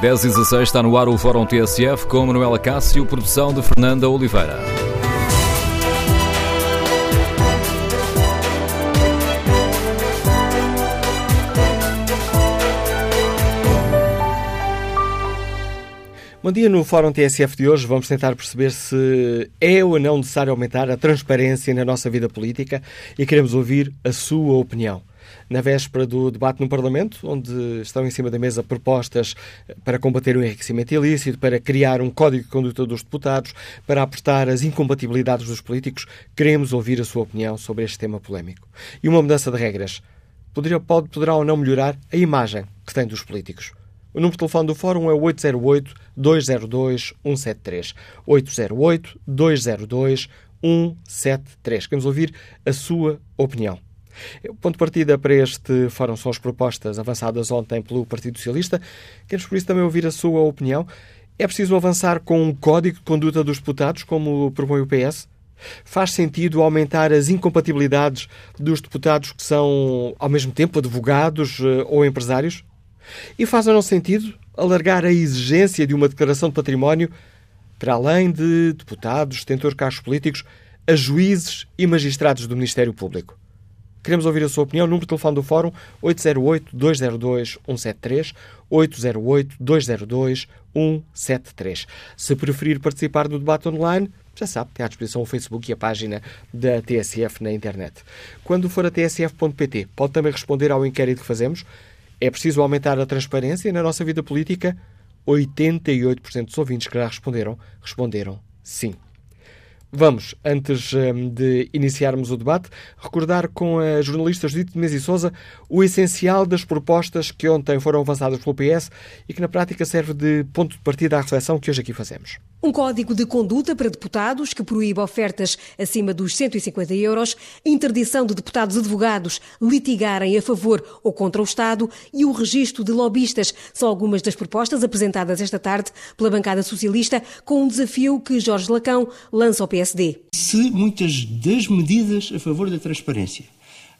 10 e 16 está no ar o Fórum TSF com Manuela Cássio, produção de Fernanda Oliveira. Bom dia, no Fórum TSF de hoje vamos tentar perceber se é ou não necessário aumentar a transparência na nossa vida política e queremos ouvir a sua opinião. Na véspera do debate no Parlamento, onde estão em cima da mesa propostas para combater o enriquecimento ilícito, para criar um código de conduta dos deputados, para apertar as incompatibilidades dos políticos, queremos ouvir a sua opinião sobre este tema polémico. E uma mudança de regras poderia, pode, poderá ou não melhorar a imagem que tem dos políticos. O número de telefone do Fórum é 808-202-173. 808-202-173. Queremos ouvir a sua opinião. O ponto de partida para este fórum são as propostas avançadas ontem pelo Partido Socialista. Queremos por isso também ouvir a sua opinião. É preciso avançar com um código de conduta dos deputados, como propõe o PS? Faz sentido aumentar as incompatibilidades dos deputados que são, ao mesmo tempo, advogados eh, ou empresários? E faz ou não sentido alargar a exigência de uma declaração de património para além de deputados, detentores de cargos políticos, a juízes e magistrados do Ministério Público? Queremos ouvir a sua opinião. Número de telefone do Fórum 808-202-173, 808-202-173. Se preferir participar do debate online, já sabe, tem à disposição o Facebook e a página da TSF na internet. Quando for a tsf.pt, pode também responder ao inquérito que fazemos. É preciso aumentar a transparência na nossa vida política? 88% dos ouvintes que já responderam, responderam sim. Vamos, antes hum, de iniciarmos o debate, recordar com a jornalista Judite Menezes e Souza o essencial das propostas que ontem foram avançadas pelo PS e que na prática serve de ponto de partida à reflexão que hoje aqui fazemos. Um código de conduta para deputados que proíbe ofertas acima dos 150 euros, interdição de deputados advogados litigarem a favor ou contra o Estado e o registro de lobistas são algumas das propostas apresentadas esta tarde pela bancada socialista com um desafio que Jorge Lacão lança ao PSD. Se muitas das medidas a favor da transparência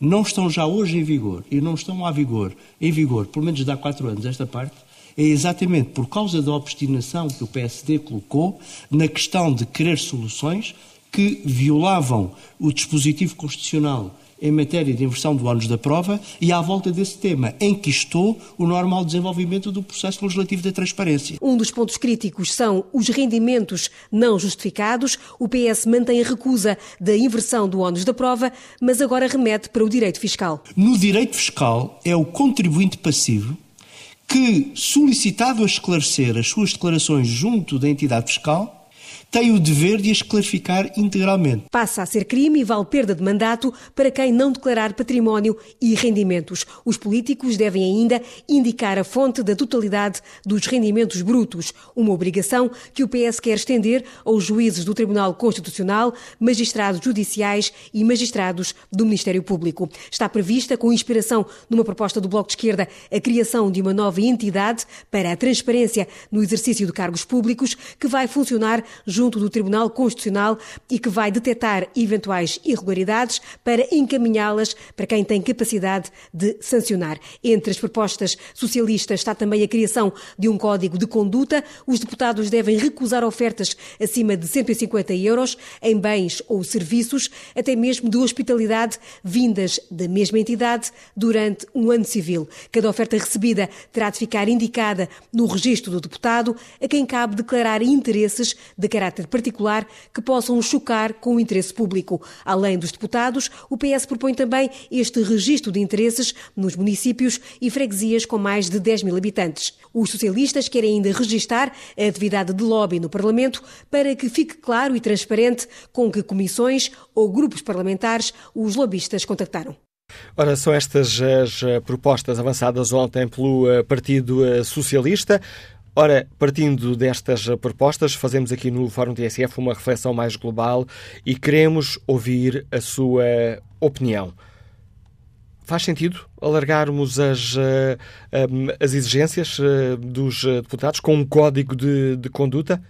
não estão já hoje em vigor e não estão a vigor, em vigor, pelo menos há quatro anos esta parte, é exatamente por causa da obstinação que o PSD colocou na questão de querer soluções que violavam o dispositivo constitucional em matéria de inversão do ônus da prova e à volta desse tema enquistou o normal desenvolvimento do processo legislativo da transparência. Um dos pontos críticos são os rendimentos não justificados. O PS mantém a recusa da inversão do ônus da prova, mas agora remete para o direito fiscal. No direito fiscal é o contribuinte passivo que, solicitado a esclarecer as suas declarações junto da entidade fiscal, tem o dever de as clarificar integralmente. Passa a ser crime e vale perda de mandato para quem não declarar património e rendimentos. Os políticos devem ainda indicar a fonte da totalidade dos rendimentos brutos, uma obrigação que o PS quer estender aos juízes do Tribunal Constitucional, magistrados judiciais e magistrados do Ministério Público. Está prevista, com inspiração numa proposta do Bloco de Esquerda, a criação de uma nova entidade para a transparência no exercício de cargos públicos que vai funcionar junto do Tribunal Constitucional e que vai detectar eventuais irregularidades para encaminhá-las para quem tem capacidade de sancionar. Entre as propostas socialistas está também a criação de um código de conduta. Os deputados devem recusar ofertas acima de 150 euros em bens ou serviços, até mesmo de hospitalidade vindas da mesma entidade durante um ano civil. Cada oferta recebida terá de ficar indicada no registro do deputado, a quem cabe declarar interesses de caráter caráter particular que possam chocar com o interesse público. Além dos deputados, o PS propõe também este registro de interesses nos municípios e freguesias com mais de 10 mil habitantes. Os socialistas querem ainda registar a atividade de lobby no Parlamento para que fique claro e transparente com que comissões ou grupos parlamentares os lobistas contactaram. Ora, são estas as eh, propostas avançadas ontem pelo eh, Partido eh, Socialista. Ora, partindo destas propostas, fazemos aqui no Fórum TSF uma reflexão mais global e queremos ouvir a sua opinião. Faz sentido alargarmos as, eh, as exigências eh, dos deputados com um código de, de conduta?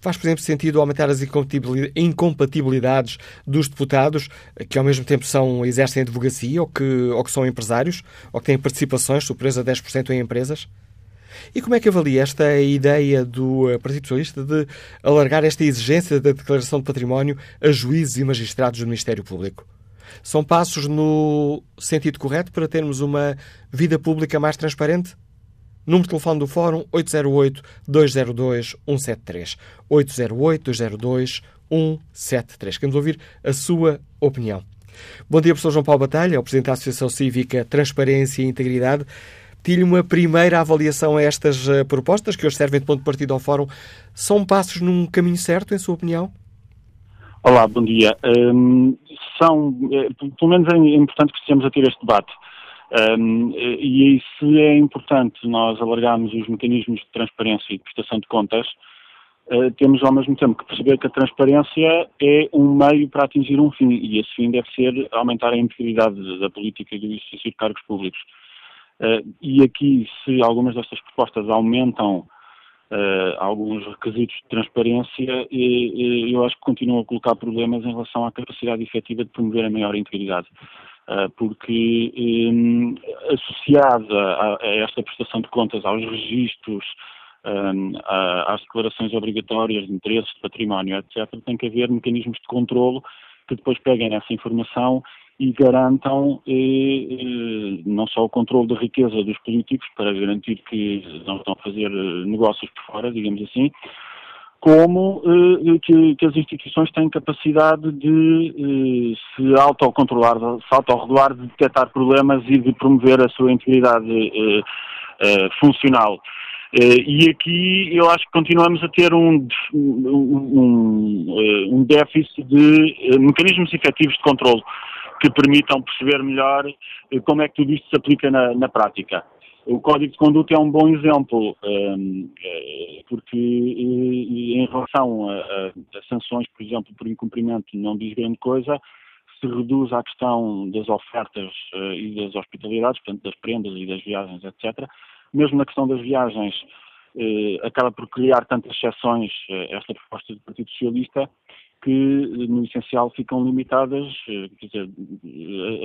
Faz, por exemplo, sentido aumentar as incompatibilidades dos deputados que ao mesmo tempo são, exercem advocacia ou que, ou que são empresários ou que têm participações superiores a 10% em empresas? E como é que avalia esta ideia do Partido Socialista de alargar esta exigência da declaração de património a juízes e magistrados do Ministério Público? São passos no sentido correto para termos uma vida pública mais transparente? Número de telefone do Fórum 808-202-173. 808-202-173. Queremos ouvir a sua opinião. Bom dia, professor João Paulo Batalha, o Presidente da Associação Cívica Transparência e Integridade. Pedi-lhe uma primeira avaliação a estas uh, propostas, que hoje servem de ponto de partida ao Fórum. São passos num caminho certo, em sua opinião? Olá, bom dia. Um, são, é, pelo menos é importante que estejamos a ter este debate. Um, e isso é importante nós alargarmos os mecanismos de transparência e de prestação de contas, uh, temos ao mesmo tempo que perceber que a transparência é um meio para atingir um fim, e esse fim deve ser aumentar a integridade da política e do exercício de cargos públicos. Uh, e aqui, se algumas destas propostas aumentam uh, alguns requisitos de transparência, eu acho que continuam a colocar problemas em relação à capacidade efetiva de promover a maior integridade. Uh, porque um, associada a, a, esta prestação de contas aos registros, um, a, às declarações obrigatórias de interesses, de património, etc., tem que haver mecanismos de controlo que depois peguem essa informação e garantam eh, eh, não só o controle da riqueza dos políticos, para garantir que não estão a fazer eh, negócios por fora, digamos assim, como eh, que, que, as instituições têm capacidade de eh, se autocontrolar, se autorregular, de detectar problemas e de promover a sua integridade eh, funcional. e aqui eu acho que continuamos a ter um, um, um déficit de mecanismos efetivos de controle que permitam perceber melhor eh, como é que tudo isto se aplica na, na prática. O Código de Conduta é um bom exemplo, um, eh, porque eh, em relação a, a, a, sanções, por exemplo, por incumprimento, não diz grande coisa, se reduz à questão das ofertas e das hospitalidades, portanto, das prendas e das viagens, etc. Mesmo na questão das viagens, acaba por criar tantas exceções esta proposta do Partido Socialista que, no essencial, ficam limitadas, eh, dizer,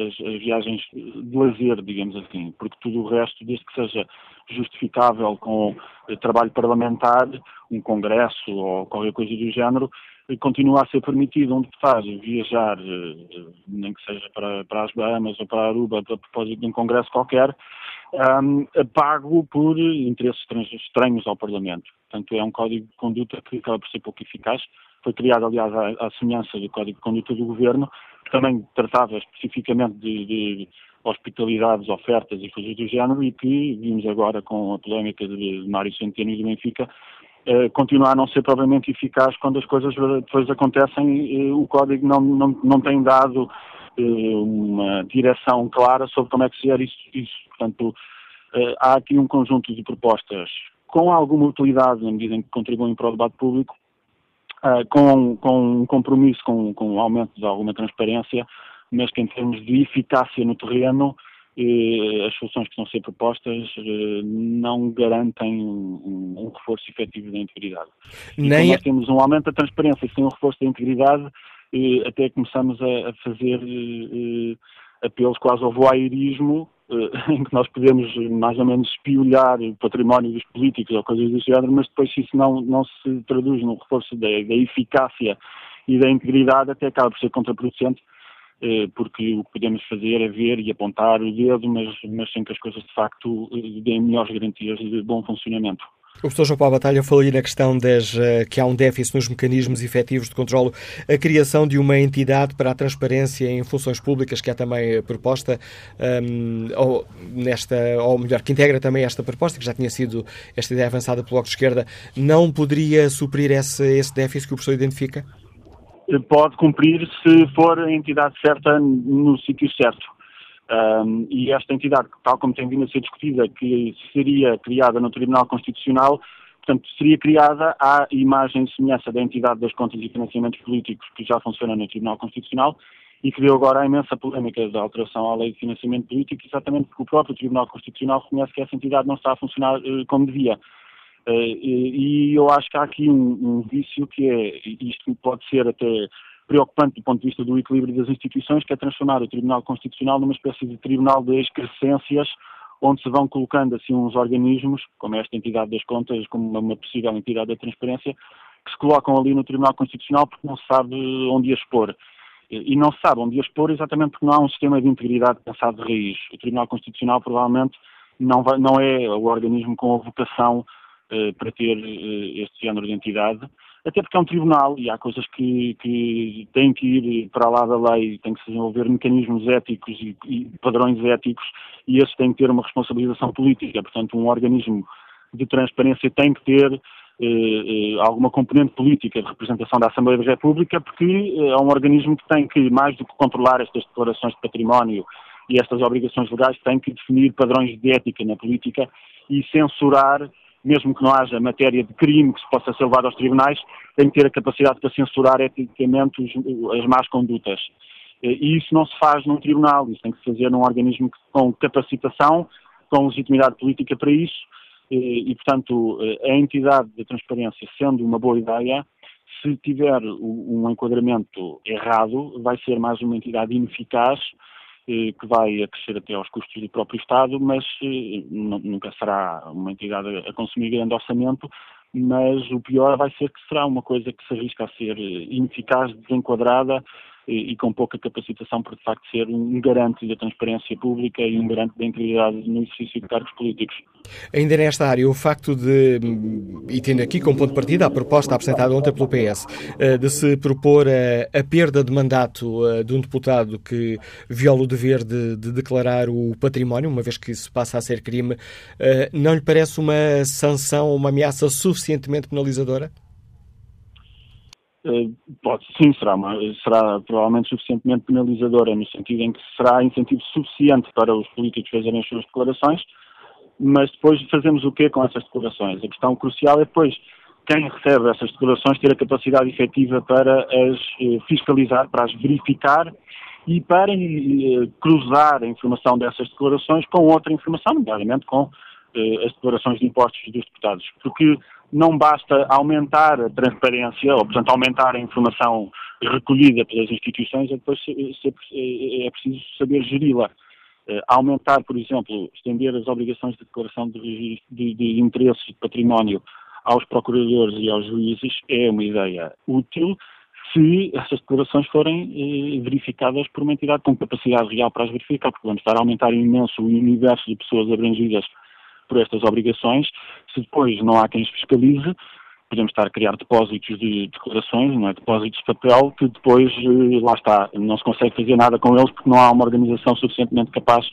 as, as, viagens de lazer, digamos assim, porque tudo o resto, desde que seja justificável com eh, trabalho parlamentar, um congresso ou qualquer coisa do género, eh, continua a ser permitido. Um deputado viajar, nem que seja para, para as Bahamas ou para Aruba, a propósito de um congresso qualquer, um, pago por interesses estranhos ao Parlamento. Portanto, é um código de conduta que acaba por ser pouco eficaz foi criado, aliás, à, à semelhança do Código de Conduta do Governo, que também tratava especificamente de, de hospitalidades, ofertas e coisas do género, e que vimos agora com a polémica de, de Mário Centeno e do Benfica, eh, continua a não ser provavelmente eficaz quando as coisas depois acontecem, eh, o Código não, não, não tem dado eh, uma direção clara sobre como é que se gera isso. isso. Portanto, eh, há aqui um conjunto de propostas com alguma utilidade na medida em que contribuem para o debate público, uh, com, com um compromisso com, com um aumento de alguma transparência, mas que em termos de eficácia no terreno, eh, as soluções que estão a ser propostas eh, não garantem um, um, reforço efetivo da integridade. Nem... Nós temos um aumento da transparência sem um reforço da integridade, eh, até começamos a, fazer apelos quase ao voyeurismo em que nós podemos mais ou menos espiolhar o património dos políticos ou coisas do género, mas depois se isso não, não se traduz no reforço da, da eficácia e da integridade, até acaba por ser contraproducente, eh, porque o que podemos fazer é ver e apontar o dedo, mas, mas sem que as coisas de facto eh, deem melhores garantias de bom funcionamento. O professor João Paulo Batalha falou na questão das, eh, que há um déficit nos mecanismos efetivos de controlo, a criação de uma entidade para a transparência em funções públicas, que é também proposta, um, ou, nesta, ou melhor, que integra também esta proposta, que já tinha sido esta ideia avançada pelo Bloco de Esquerda, não poderia suprir esse, esse déficit que o professor identifica? Pode cumprir se for a entidade certa no sítio certo. Um, e esta entidade, tal como tem vindo a ser discutida, que seria criada no Tribunal Constitucional, portanto, seria criada à imagem e semelhança da entidade das contas e financiamentos políticos que já funciona no Tribunal Constitucional e que deu agora a imensa polémica da alteração à lei de financiamento político, exatamente porque o próprio Tribunal Constitucional reconhece que essa entidade não está a funcionar uh, como devia. Uh, e, e, eu acho que há aqui um, um vício que é, isto pode ser até preocupante do ponto de vista do equilíbrio das instituições, que é transformar o Tribunal Constitucional numa espécie de tribunal de excrescências, onde se vão colocando assim uns organismos, como esta entidade das contas, como uma, possível entidade da transparência, que se colocam ali no Tribunal Constitucional porque não se sabe onde as expor. E não se sabe onde as expor exatamente porque não há um sistema de integridade pensado de raiz. O Tribunal Constitucional provavelmente não, vai, não é o organismo com a vocação eh, para ter eh, este género de entidade, até porque é um tribunal e há coisas que, que têm que ir para lá da lei, tem que se desenvolver mecanismos éticos e, e padrões éticos e esses têm que ter uma responsabilização política. Portanto, um organismo de transparência tem que ter eh, eh, alguma componente política de representação da Assembleia da República, porque eh, é um organismo que tem que, mais do que controlar estas declarações de património e estas obrigações legais, tem que definir padrões de ética na política e censurar, mesmo que não haja matéria de crime que se possa ser levado aos tribunais, tem que ter a capacidade para censurar eticamente as más condutas. E isso não se faz num tribunal, isso tem que se fazer num organismo com capacitação, com legitimidade política para isso, e, portanto, a entidade da transparência, sendo uma boa ideia, se tiver um enquadramento errado, vai ser mais uma entidade ineficaz eh, que vai acrescer até aos custos do próprio Estado, mas eh, nunca será uma entidade a consumir grande orçamento, mas o pior vai ser que será uma coisa que se arrisca a ser eh, ineficaz, desenquadrada e, com pouca capacitação para de facto ser um garante da transparência pública e um garante da integridade no exercício de cargos políticos. Ainda nesta área, o facto de, e tendo aqui como ponto de partida a proposta apresentada ontem pelo PS, eh, de se propor a, a perda de mandato eh, de um deputado que viola o dever de, de, declarar o património, uma vez que isso passa a ser crime, eh, não lhe parece uma sanção, uma ameaça suficientemente penalizadora? Eh, pode, sim, será, uma, será provavelmente suficientemente penalizadora, no sentido em que será incentivo suficiente para os políticos fazerem as suas declarações, mas depois fazemos o quê com essas declarações? A questão crucial é depois quem recebe essas declarações ter a capacidade efetiva para as eh, fiscalizar, para as verificar e para eh, cruzar a informação dessas declarações com outra informação, nomeadamente com as declarações de impostos dos deputados. Porque não basta aumentar a transparência, ou, portanto, aumentar a informação recolhida pelas instituições, é depois é preciso saber geri-la. Eh, aumentar, por exemplo, estender as obrigações de declaração de, de, de interesses de património aos procuradores e aos juízes é uma ideia útil se essas declarações forem eh, verificadas por uma entidade com capacidade real para as verificar, porque vamos estar a aumentar imenso o universo de pessoas abrangidas por estas obrigações. Se depois não há quem os fiscalize, podemos estar a criar depósitos de declarações, não é? depósitos de papel, que depois, eh, lá está, não se consegue fazer nada com eles porque não há uma organização suficientemente capaz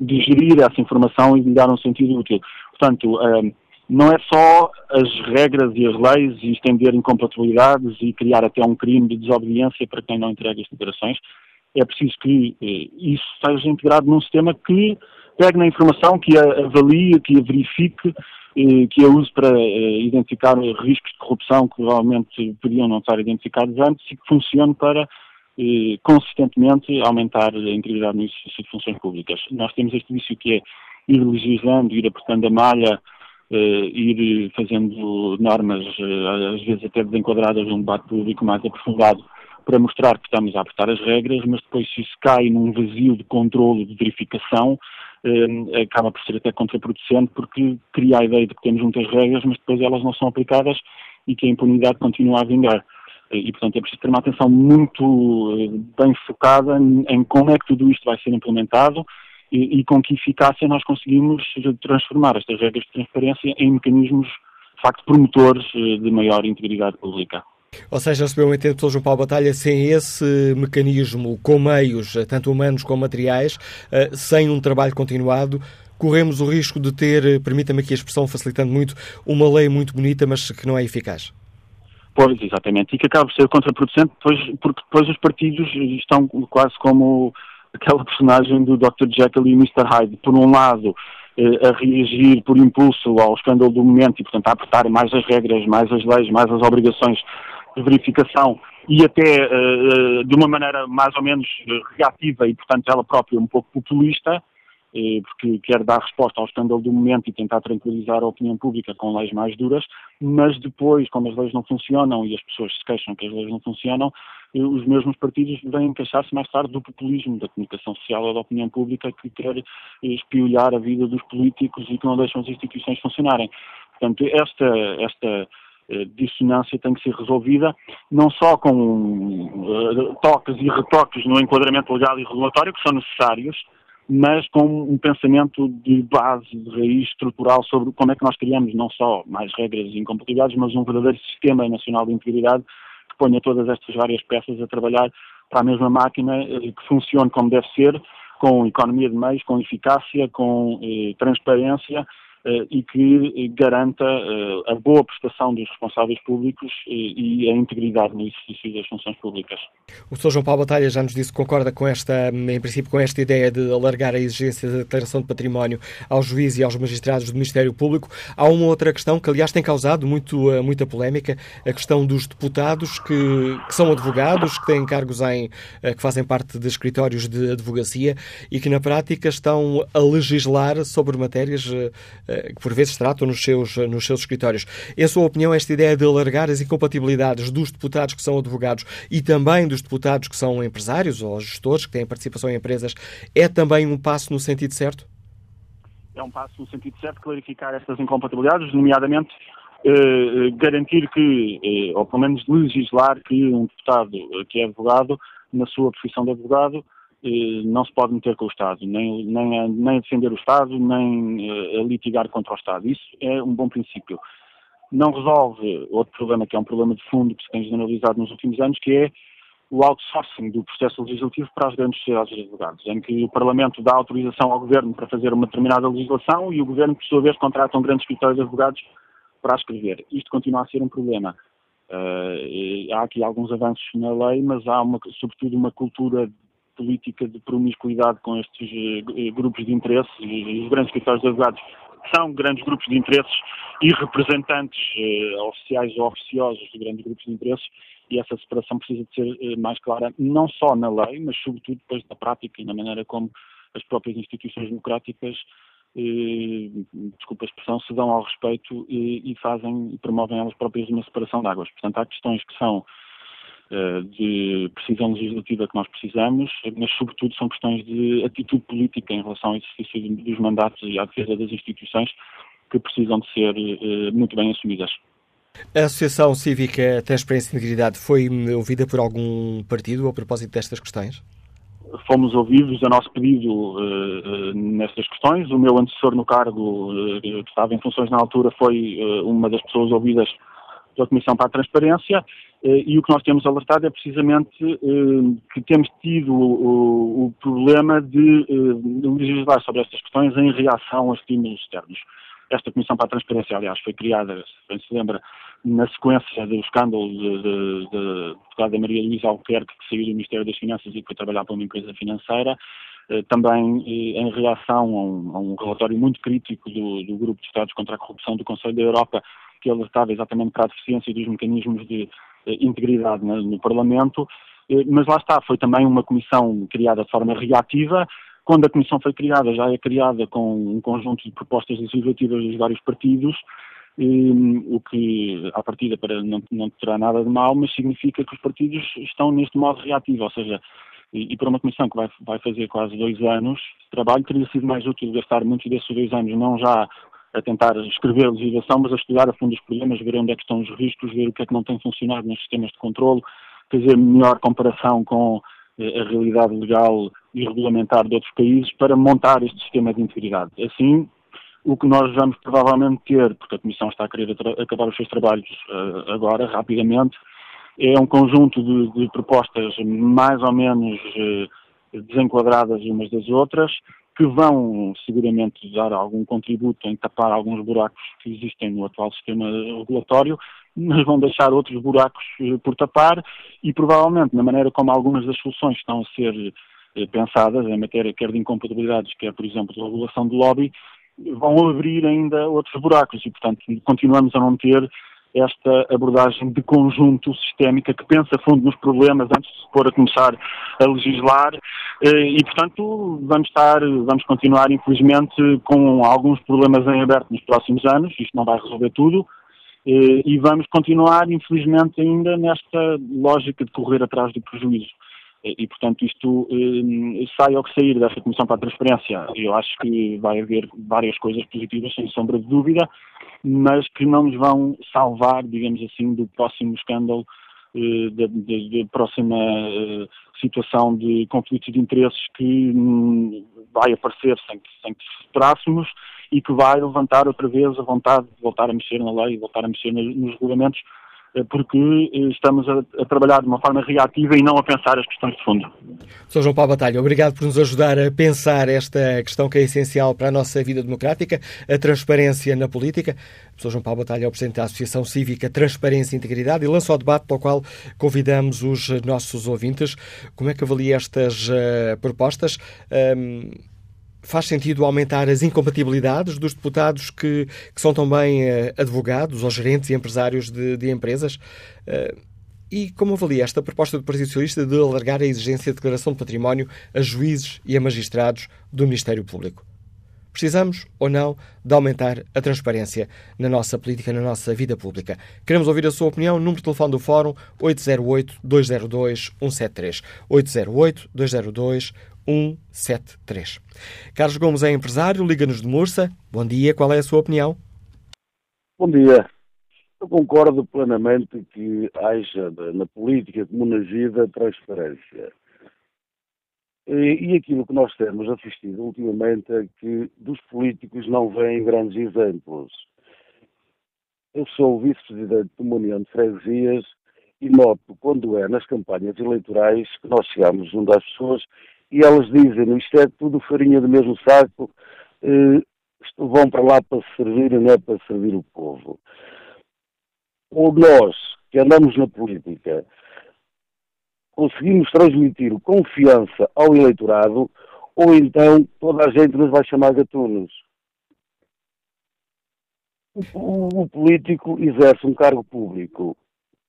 de gerir essa informação e de dar um sentido útil. Portanto, eh, não é só as regras e as leis e estender incompatibilidades e criar até um crime de desobediência para quem não entrega as declarações. É preciso que eh, isso seja integrado num sistema que pegue na informação, que a avalie, que a verifique, eh, que a use para eh, identificar riscos de corrupção que provavelmente podiam não estar identificados antes e que funcione para eh, consistentemente aumentar a integridade no exercício de funções públicas. Nós temos este vício que é ir legislando, ir apertando a malha, ir fazendo normas, às vezes até desenquadradas num debate público mais aprofundado, para mostrar que estamos a apertar as regras, mas depois se isso cai num vazio de controle, de verificação, acaba por ser até contraproducente porque cria a ideia de que temos muitas regras, mas depois elas não são aplicadas e que a impunidade continua a vingar. Eh, e, portanto, é preciso ter uma atenção muito eh, bem focada em como é que tudo isto vai ser implementado e, e com que eficácia nós conseguimos transformar estas regras de transparência em mecanismos, de facto, promotores de maior integridade pública. Ou seja, recebeu um entendo pelo João Paulo Batalha, sem esse mecanismo, com meios, tanto humanos como materiais, eh, sem um trabalho continuado, corremos o risco de ter, eh, permita-me aqui a expressão facilitando muito, uma lei muito bonita, mas que não é eficaz. Pois, exatamente, e que acaba por ser contraproducente, pois, porque depois os partidos estão quase como aquela personagem do Dr. Jekyll e Mr. Hyde. Por um lado, eh, a reagir por impulso ao escândalo do momento e, portanto, a apertar mais as regras, mais as leis, mais as obrigações de verificação e até uh, de uma maneira mais ou menos reativa e, portanto, ela própria um pouco populista, uh, porque quer dar resposta ao escândalo do momento e tentar tranquilizar a opinião pública com leis mais duras, mas depois, como as leis não funcionam e as pessoas se queixam que as leis não funcionam, os mesmos partidos vêm queixar-se mais tarde do populismo da comunicação social ou da opinião pública que quer espiolhar a vida dos políticos e que não deixam as instituições funcionarem. Portanto, esta, esta eh, dissonância tem que ser resolvida não só com uh, toques e retoques no enquadramento legal e regulatório, que são necessários, mas com um pensamento de base, de raiz estrutural sobre como é que nós criamos não só mais regras e incompatibilidades, mas um verdadeiro sistema nacional de integridade que ponha todas estas várias peças a trabalhar para a mesma máquina, eh, que funcione como deve ser, com economia de meios, com eficácia, com eh, transparência eh, e que garanta eh, a boa prestação dos responsáveis públicos eh, e a integridade no exercício das funções públicas. O Sr. João Paulo Batalha já nos disse que concorda com esta, em princípio, com esta ideia de alargar a exigência da declaração de património aos juízes e aos magistrados do Ministério Público. Há uma outra questão que, aliás, tem causado muito, muita polémica, a questão dos deputados que, que são advogados, que têm cargos em, que fazem parte de escritórios de advocacia e que, na prática, estão a legislar sobre matérias eh, que por vezes tratam nos seus, nos seus escritórios. Em sua opinião, esta ideia de alargar as incompatibilidades dos deputados que são advogados e também dos deputados que são empresários ou gestores que têm participação em empresas é também um passo no sentido certo? É um passo no sentido certo clarificar estas incompatibilidades, nomeadamente eh, garantir que, eh, ou pelo menos legislar que um deputado que é advogado, na sua profissão de advogado, eh, não se pode meter com o Estado, nem, nem, a, nem a defender o Estado, nem eh, a litigar contra o Estado. Isso é um bom princípio. Não resolve outro problema, que é um problema de fundo que se tem generalizado nos últimos anos, que é o outsourcing do processo legislativo para as grandes sociedades de advogados, em que o Parlamento dá autorização ao Governo para fazer uma determinada legislação e o Governo, por sua vez, contrata um grande escritório de advogados para a escrever. Isto continua a ser um problema. Uh, há aqui alguns avanços na lei, mas há, uma, sobretudo, uma cultura política de promiscuidade com estes uh, grupos de interesses e os grandes escritórios de advogados são grandes grupos de interesses e representantes uh, oficiais ou oficiosos de grandes grupos de interesses e essa separação precisa de ser uh, mais clara, não só na lei, mas sobretudo depois na prática e na maneira como as próprias instituições democráticas desculpa a expressão, se dão ao respeito e, e fazem e promovem elas próprias uma separação de águas. Portanto, há questões que são eh, de precisão legislativa que nós precisamos, mas sobretudo são questões de atitude política em relação ao exercício dos mandatos e à defesa das instituições que precisam de ser eh, muito bem assumidas. A Associação Cívica Transparência e Integridade foi ouvida por algum partido a propósito destas questões? Fomos ouvidos a nosso pedido uh, uh, nestas questões. O meu antecessor no cargo, uh, que estava em funções na altura, foi uma das pessoas ouvidas pela Comissão para a Transparência eh, e o que nós temos alertado é precisamente eh, que temos tido o, problema de eh, legislar sobre estas questões em reação a estímulos externos. Esta Comissão para a Transparência, aliás, foi criada, se bem se lembra, na sequência do escândalo da deputada Maria Luísa Albuquerque, que saiu do Ministério das Finanças e foi trabalhar para uma empresa financeira, também em reação a um, a um relatório muito crítico do, do, Grupo de Estados contra a Corrupção do Conselho da Europa, que alertava exatamente para a deficiência dos mecanismos de eh, integridade no Parlamento, eh, mas lá está, foi também uma comissão criada de forma reativa. Quando a comissão foi criada, já é criada com um conjunto de propostas legislativas dos vários partidos, o que, à partida, para, não, não terá nada de mal, mas significa que os partidos estão neste modo reativo, ou seja, e, e para uma comissão que vai, vai fazer quase dois anos de trabalho, teria sido mais útil gastar muitos desses dois anos não já a tentar escrever a legislação, mas a estudar a fundo os problemas, ver onde é que estão os riscos, ver o que é que não tem funcionado nos sistemas de controle, fazer melhor comparação com eh, a realidade legal e regulamentar de outros países para montar este sistema de integridade. Assim, o que nós vamos provavelmente ter, porque a Comissão está a querer acabar os seus trabalhos uh, agora, rapidamente, é um conjunto de, de propostas mais ou menos uh, desenquadradas umas das outras, que vão seguramente dar algum contributo em tapar alguns buracos que existem no atual sistema regulatório, mas vão deixar outros buracos eh, por tapar e provavelmente na maneira como algumas das soluções estão a ser eh, pensadas em matéria quer de incompatibilidades, quer por exemplo de regulação do lobby, vão abrir ainda outros buracos e portanto continuamos a não ter esta abordagem de conjunto sistémica que pensa fundo nos problemas antes de se pôr a começar a legislar. Eh, e, portanto, vamos estar, vamos continuar, infelizmente, com alguns problemas em aberto nos próximos anos, isto não vai resolver tudo, e vamos continuar, infelizmente, ainda nesta lógica de correr atrás do prejuízo. E, portanto, isto eh, sai ao que sair desta Comissão para a Transparência. Eu acho que vai haver várias coisas positivas, sem sombra de dúvida, mas que não nos vão salvar, digamos assim, do próximo escândalo, eh, da, da, próxima eh, situação de conflitos de interesses que hum, vai aparecer sem que, sem que esperássemos e que vai levantar outra vez a vontade de voltar a mexer na lei, voltar a mexer nos regulamentos eh, porque eh, estamos a, a, trabalhar de uma forma reativa e não a pensar as questões de fundo. Sr. João Paulo Batalha, obrigado por nos ajudar a pensar esta questão que é essencial para a nossa vida democrática, a transparência na política. Sr. João Paulo Batalha é o Presidente da Associação Cívica Transparência e Integridade e lança o debate para o qual convidamos os nossos ouvintes. Como é que avalia estas uh, propostas? Um, faz sentido aumentar as incompatibilidades dos deputados que, que são também uh, advogados ou gerentes e empresários de, de empresas? Uh, e como avalia esta proposta do Partido Socialista de alargar a exigência de declaração de património a juízes e a magistrados do Ministério Público? Precisamos ou não de aumentar a transparência na nossa política, na nossa vida pública? Queremos ouvir a sua opinião. Número de telefone do Fórum 808-202-173. 808-202-173. 173. Carlos Gomes é empresário, liga-nos de Mursa. Bom dia, qual é a sua opinião? Bom dia. Eu concordo plenamente que haja na política como na vida transparência. E, aquilo que nós temos assistido ultimamente é que dos políticos não vêm grandes exemplos. Eu sou vice-presidente de uma união de freguesias e noto quando é nas campanhas eleitorais que nós chegamos junto às pessoas e elas dizem isto é tudo farinha do mesmo saco, eh, vão para lá para servir e não é para servir o povo. Ou nós, que andamos na política, conseguimos transmitir confiança ao eleitorado, ou então toda a gente nos vai chamar gatunos. O, o político exerce um cargo público,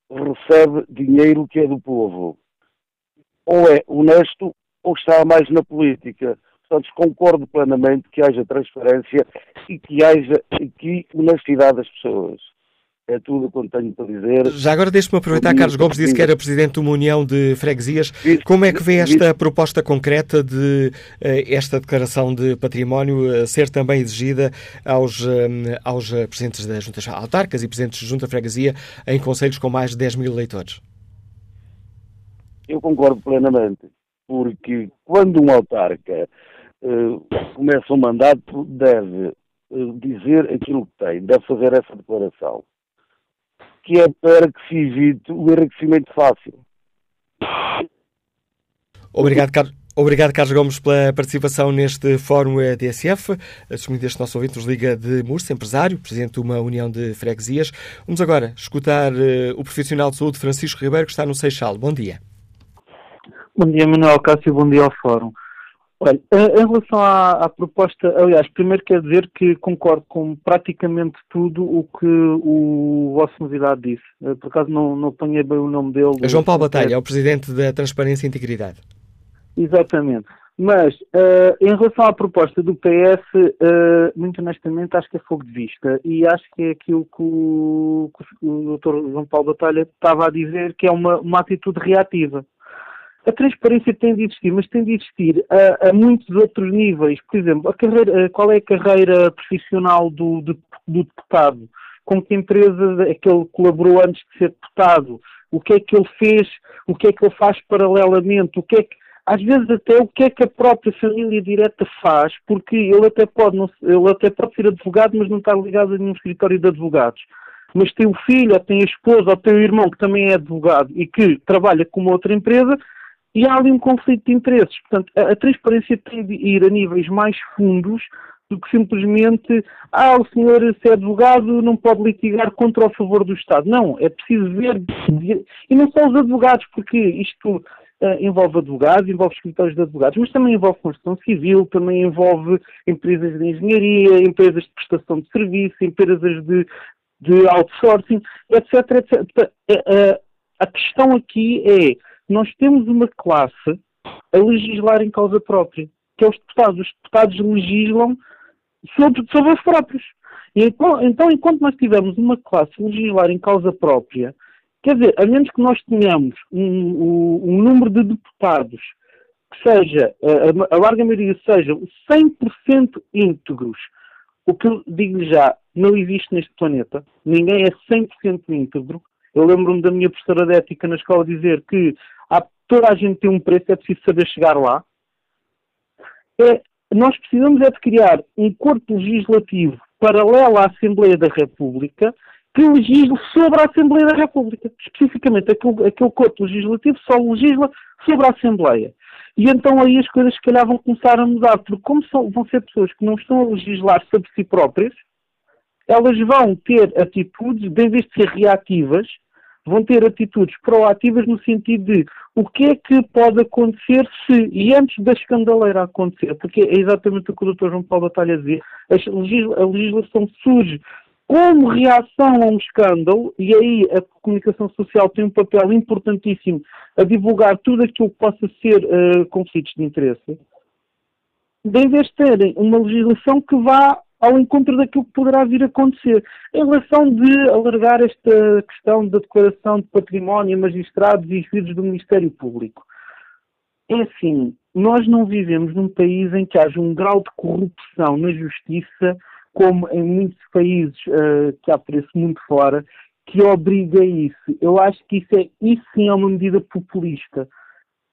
recebe dinheiro que é do povo. Ou é honesto ou está mais na política. Portanto, concordo plenamente que haja transparência e que haja aqui honestidade das pessoas. É tudo o que tenho para dizer. Já agora deixe-me aproveitar, Carlos Gomes disse que era Presidente de uma União de Freguesias. Como é que vê esta proposta concreta de uh, esta declaração de património uh, ser também exigida aos, uh, aos Presidentes das Juntas Autarcas e Presidentes de Junta Freguesia em conselhos com mais de 10 mil eleitores? Eu concordo plenamente porque quando um autarca uh, começa um mandato, deve uh, dizer aquilo que tem, deve fazer essa declaração, que é para que se evite o enriquecimento fácil. Obrigado, Carlos. Obrigado, Carlos Gomes, pela participação neste Fórum DSF. Assumindo este nosso ouvinte, nos liga de Mursa, empresário, presidente de uma união de freguesias. Vamos agora escutar uh, o profissional de saúde Francisco Ribeiro, que está no Seixal. Bom dia. Bom dia, Manuel Cássio, bom dia ao Fórum. Olha, em relação à, à, proposta, aliás, primeiro quero dizer que concordo com praticamente tudo o que o vosso novidade disse. Eh, por acaso não, não apanhei bem o nome dele. É João Paulo Batalha, é o Presidente da Transparência e Integridade. Exatamente. Mas, uh, em relação à proposta do PS, uh, eh, muito honestamente, acho que é fogo de vista. E acho que é aquilo que o, que o Dr. João Paulo Batalha estava a dizer, que é uma, uma atitude reativa. A transparência tem de existir, mas tem de existir a, a muitos outros níveis. Por exemplo, carreira, qual é a carreira profissional do, do, do deputado? Com que empresa é que ele colaborou antes de ser deputado? O que é que ele fez? O que é que ele faz paralelamente? O que é que, às vezes até o que é que a própria família direta faz, porque ele até pode, não, ele até pode ser advogado, mas não está ligado a nenhum escritório de advogados. Mas tem o filho, ou tem a esposa, ou tem o irmão que também é advogado e que trabalha com uma outra empresa, e há ali um conflito de interesses. Portanto, a, a transparência tem de ir a níveis mais fundos do que simplesmente, ah, o senhor se é advogado não pode litigar contra a favor do Estado. Não, é preciso ver, e não só os advogados, porque isto uh, envolve advogados, envolve escritórios de advogados, mas também envolve construção civil, também envolve empresas de engenharia, empresas de prestação de serviço, empresas de, de outsourcing, etc, etc. Uh, a questão aqui é nós temos uma classe a legislar em causa própria, que é os deputados. Os deputados legislam sobre, sobre os próprios. E então, então, enquanto nós tivermos uma classe legislar em causa própria, quer dizer, a menos que nós tenhamos um, um, número de deputados que seja, a, a larga maioria sejam 100% íntegros, o que digo já, não existe neste planeta. Ninguém é 100% íntegro. Eu lembro-me da minha professora de ética na escola dizer que há, toda a gente tem um preço, é preciso saber chegar lá. É, nós precisamos é de criar um corpo legislativo paralelo à Assembleia da República que legisle sobre a Assembleia da República. Especificamente, aquele, aquele corpo legislativo só legisla sobre a Assembleia. E então aí as coisas se calhar vão começar a mudar, porque como são, vão ser pessoas que não estão a legislar sobre si próprias, elas vão ter atitudes, em vez de ser reativas, vão ter atitudes proativas no sentido de o que é que pode acontecer se, e antes da escandaleira acontecer, porque é exatamente o que o Dr. João Paulo Batalha dizia, a legislação surge como reação a um escândalo, e aí a comunicação social tem um papel importantíssimo a divulgar tudo aquilo que possa ser uh, conflitos de interesse, em vez de terem uma legislação que vá ao encontro daquilo que poderá vir a acontecer. Em relação de alargar esta questão da declaração de património magistrados e juízes do Ministério Público. É assim, nós não vivemos num país em que haja um grau de corrupção na justiça, como em muitos países uh, que há preço muito fora, que obriga a isso. Eu acho que isso, é, isso sim é uma medida populista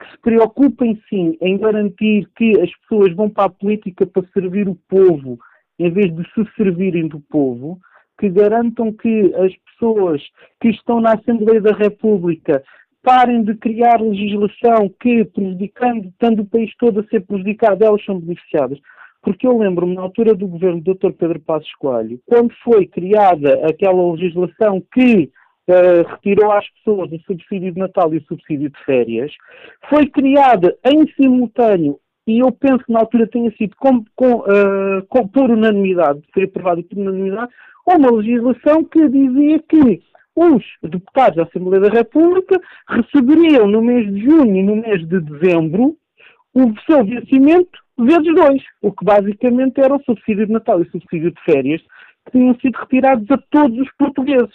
que se preocupem sim em garantir que as pessoas vão para a política para servir o povo em vez de se servirem do povo, que garantam que as pessoas que estão na Assembleia da República parem de criar legislação que, prejudicando, estando o país todo a ser prejudicado, elas são beneficiadas. Porque eu lembro-me, na altura do governo do Dr. Pedro Passos Coelho, quando foi criada aquela legislação que uh, retirou às pessoas o subsídio de Natal e o subsídio de férias, foi criada em simultâneo e eu penso que na altura tenha sido com, com, uh, com, por unanimidade, foi aprovado por unanimidade, uma legislação que dizia que os deputados da Assembleia da República receberiam no mês de junho e no mês de dezembro o seu vencimento vezes dois, o que basicamente era o subsídio de Natal e o subsídio de férias que tinham sido retirados a todos os portugueses.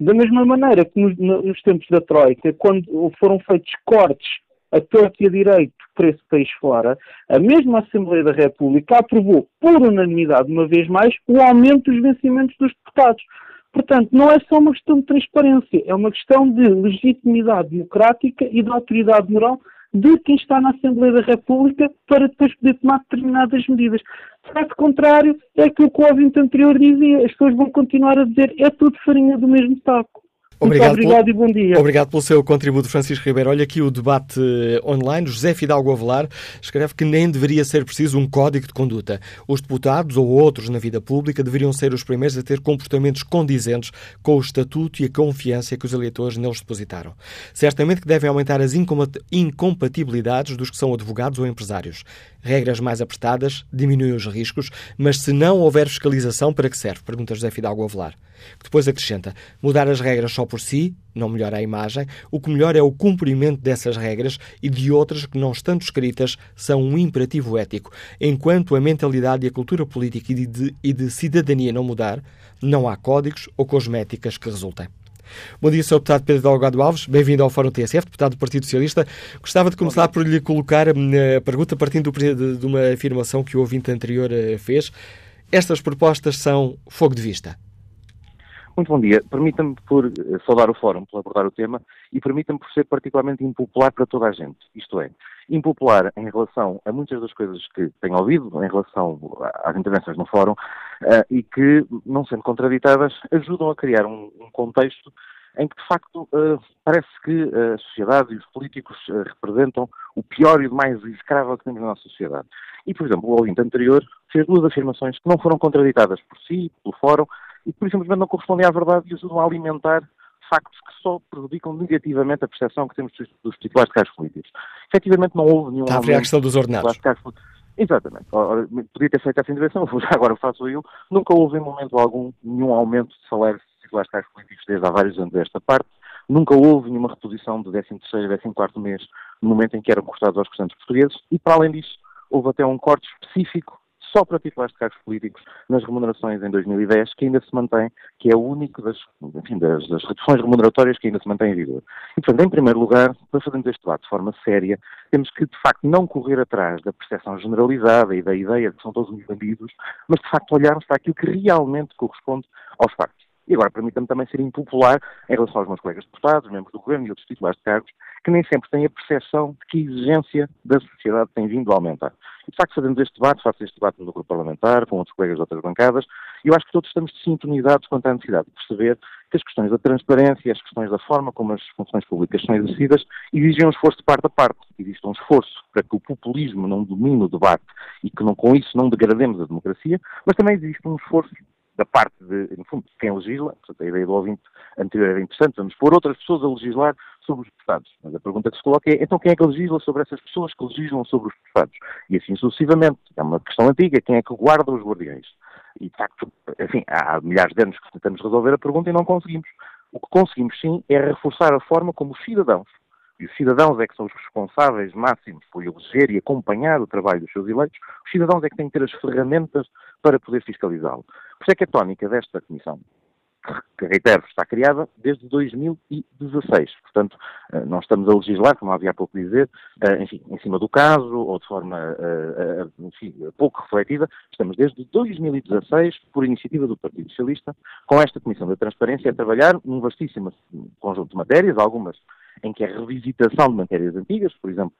Da mesma maneira que nos, nos tempos da Troika, quando foram feitos cortes a torto a direito para esse país fora, a mesma Assembleia da República aprovou por unanimidade, uma vez mais, o aumento dos vencimentos dos deputados. Portanto, não é só uma questão de transparência, é uma questão de legitimidade democrática e de autoridade moral de quem está na Assembleia da República para depois poder tomar determinadas medidas. Caso contrário, é aquilo que o ouvinte anterior dizia, as pessoas vão continuar a dizer é tudo farinha do mesmo saco. Obrigado, Muito obrigado pelo, e bom dia. Obrigado pelo seu contributo, Francisco Ribeiro. Olha aqui o debate eh, online. José Fidalgo Avelar escreve que nem deveria ser preciso um código de conduta. Os deputados ou outros na vida pública deveriam ser os primeiros a ter comportamentos condizentes com o estatuto e a confiança que os eleitores neles depositaram. Certamente que devem aumentar as incompatibilidades dos que são advogados ou empresários. Regras mais apertadas diminuem os riscos, mas se não houver fiscalização, para que serve? Pergunta José Fidalgo Avelar. Depois acrescenta: mudar as regras só por si não melhora a imagem, o que melhora é o cumprimento dessas regras e de outras que, não estando escritas, são um imperativo ético. Enquanto a mentalidade e a cultura política e de, e de cidadania não mudar, não há códigos ou cosméticas que resultem. Bom dia, Sr. Deputado Pedro Delgado Alves. Bem-vindo ao Fórum TSF, deputado do Partido Socialista. Gostava de começar por lhe colocar hum, a pergunta partindo de uma afirmação que o ouvinte anterior eh, fez. Estas propostas são fogo de vista. Muito bom dia. Permita-me por eh, saudar o Fórum, por abordar o tema, e permita-me por ser particularmente impopular para toda a gente. Isto é, impopular em relação a muitas das coisas que tenho ouvido em relação às intervenções no Fórum uh, e que, não sendo contraditadas, ajudam a criar um, um contexto em que, de facto, uh, parece que a sociedade e os políticos uh, representam o pior e o mais execrável que temos na nossa sociedade. E, por exemplo, o ouvinte anterior fez duas afirmações que não foram contraditadas por si, pelo Fórum, e por simplesmente não correspondem à verdade e ajudam a alimentar factos que só prejudicam negativamente a percepção que temos dos titulares de cargos políticos. Efetivamente não houve nenhum Está a questão dos ordenados. Exatamente. Podia ter feito essa intervenção, já agora faço eu. Nunca houve em momento algum nenhum aumento de salários de cargos políticos desde há vários anos desta parte. Nunca houve nenhuma reposição de 13º e 14 mês no momento em que eram cortados aos restantes portugueses. E, para além disso, houve até um corte específico só para titulares de cargos políticos nas remunerações em 2010, que ainda se mantém, que é o único das, enfim, das, das reduções remuneratórias que ainda se mantém em vigor. E, portanto, em primeiro lugar, para fazermos este debate de forma séria, temos que, de facto, não correr atrás da percepção generalizada e da ideia de que são todos uns bandidos, mas, de facto, olharmos para aquilo que realmente corresponde aos factos. E agora permita-me também ser impopular em relação aos meus colegas deputados, membros do governo e outros titulares de cargos, que nem sempre têm a percepção de que a exigência da sociedade tem vindo a aumentar. E, de facto, fazemos este debate, faço este debate no grupo parlamentar, com outros colegas de outras bancadas, e eu acho que todos estamos sintonizados quanto à necessidade de perceber que as questões da transparência, as questões da forma como as funções públicas são exercidas, exigem um esforço de parte a parte. Existe um esforço para que o populismo não domine o debate e que não, com isso não degrademos a democracia, mas também existe um esforço da parte de, no fundo, quem legisla, portanto, a ideia do ouvinte anterior era interessante, vamos pôr outras pessoas a legislar sobre os deputados. Mas a pergunta que se coloca é, então quem é que legisla sobre essas pessoas que legislam sobre os deputados? E assim sucessivamente. É uma questão antiga, quem é que guarda os guardiões? E, de facto, enfim, há milhares de anos que tentamos resolver a pergunta e não conseguimos. O que conseguimos, sim, é reforçar a forma como os cidadãos, e os cidadãos é que são os responsáveis máximos por eleger e acompanhar o trabalho dos seus eleitos, os cidadãos é que têm que ter as ferramentas para poder fiscalizá-lo. Por isso é que a tónica desta comissão, que reitero, está criada desde 2016. Portanto, eh, não estamos a legislar, como havia há pouco dizer, eh, enfim, em cima do caso ou de forma eh, enfim, pouco refletida. Estamos desde 2016, por iniciativa do Partido Socialista, com esta Comissão da Transparência a trabalhar num vastíssimo conjunto de matérias, algumas em que a revisitação de matérias antigas, por exemplo,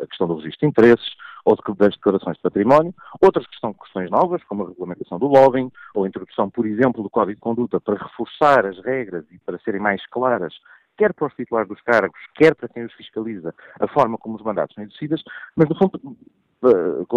a questão do registro de interesses ou das declarações de património, outras que são questões novas, como a regulamentação do lobbying, ou a introdução, por exemplo, do Código de Conduta para reforçar as regras e para serem mais claras quer para os titulares dos cargos, quer para quem os fiscaliza, a forma como os mandatos são exercidas, mas no fundo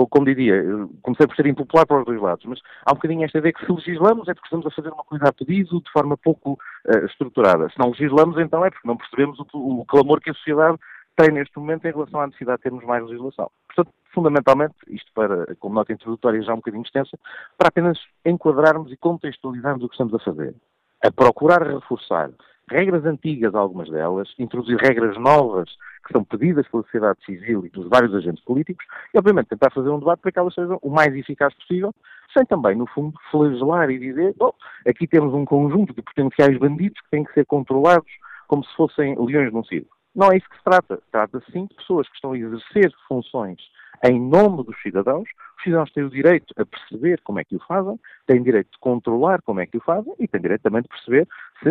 como diria, comecei por ser impopular para os dois lados, mas há um bocadinho esta ideia que se legislamos é porque estamos a fazer uma coisa a pedido de forma pouco uh, estruturada. Se não legislamos, então é porque não percebemos o, o, clamor que a sociedade tem neste momento em relação à necessidade de termos mais legislação. Portanto, fundamentalmente, isto para, como nota introdutória já um bocadinho extensa, para apenas enquadrarmos e contextualizarmos o que estamos a fazer. A procurar reforçar regras antigas, algumas delas, introduzir regras novas que são pedidas pela sociedade civil e dos vários agentes políticos, e obviamente tentar fazer um debate para que elas sejam o mais eficaz possível, sem também, no fundo, flagelar e dizer, oh, aqui temos um conjunto de potenciais bandidos que têm que ser controlados como se fossem leões num circo. Não é isso que se trata. Trata-se sim de pessoas que estão a exercer funções em nome dos cidadãos. Os cidadãos têm o direito a perceber como é que o fazem, têm direito de controlar como é que o fazem e têm direito também de perceber se,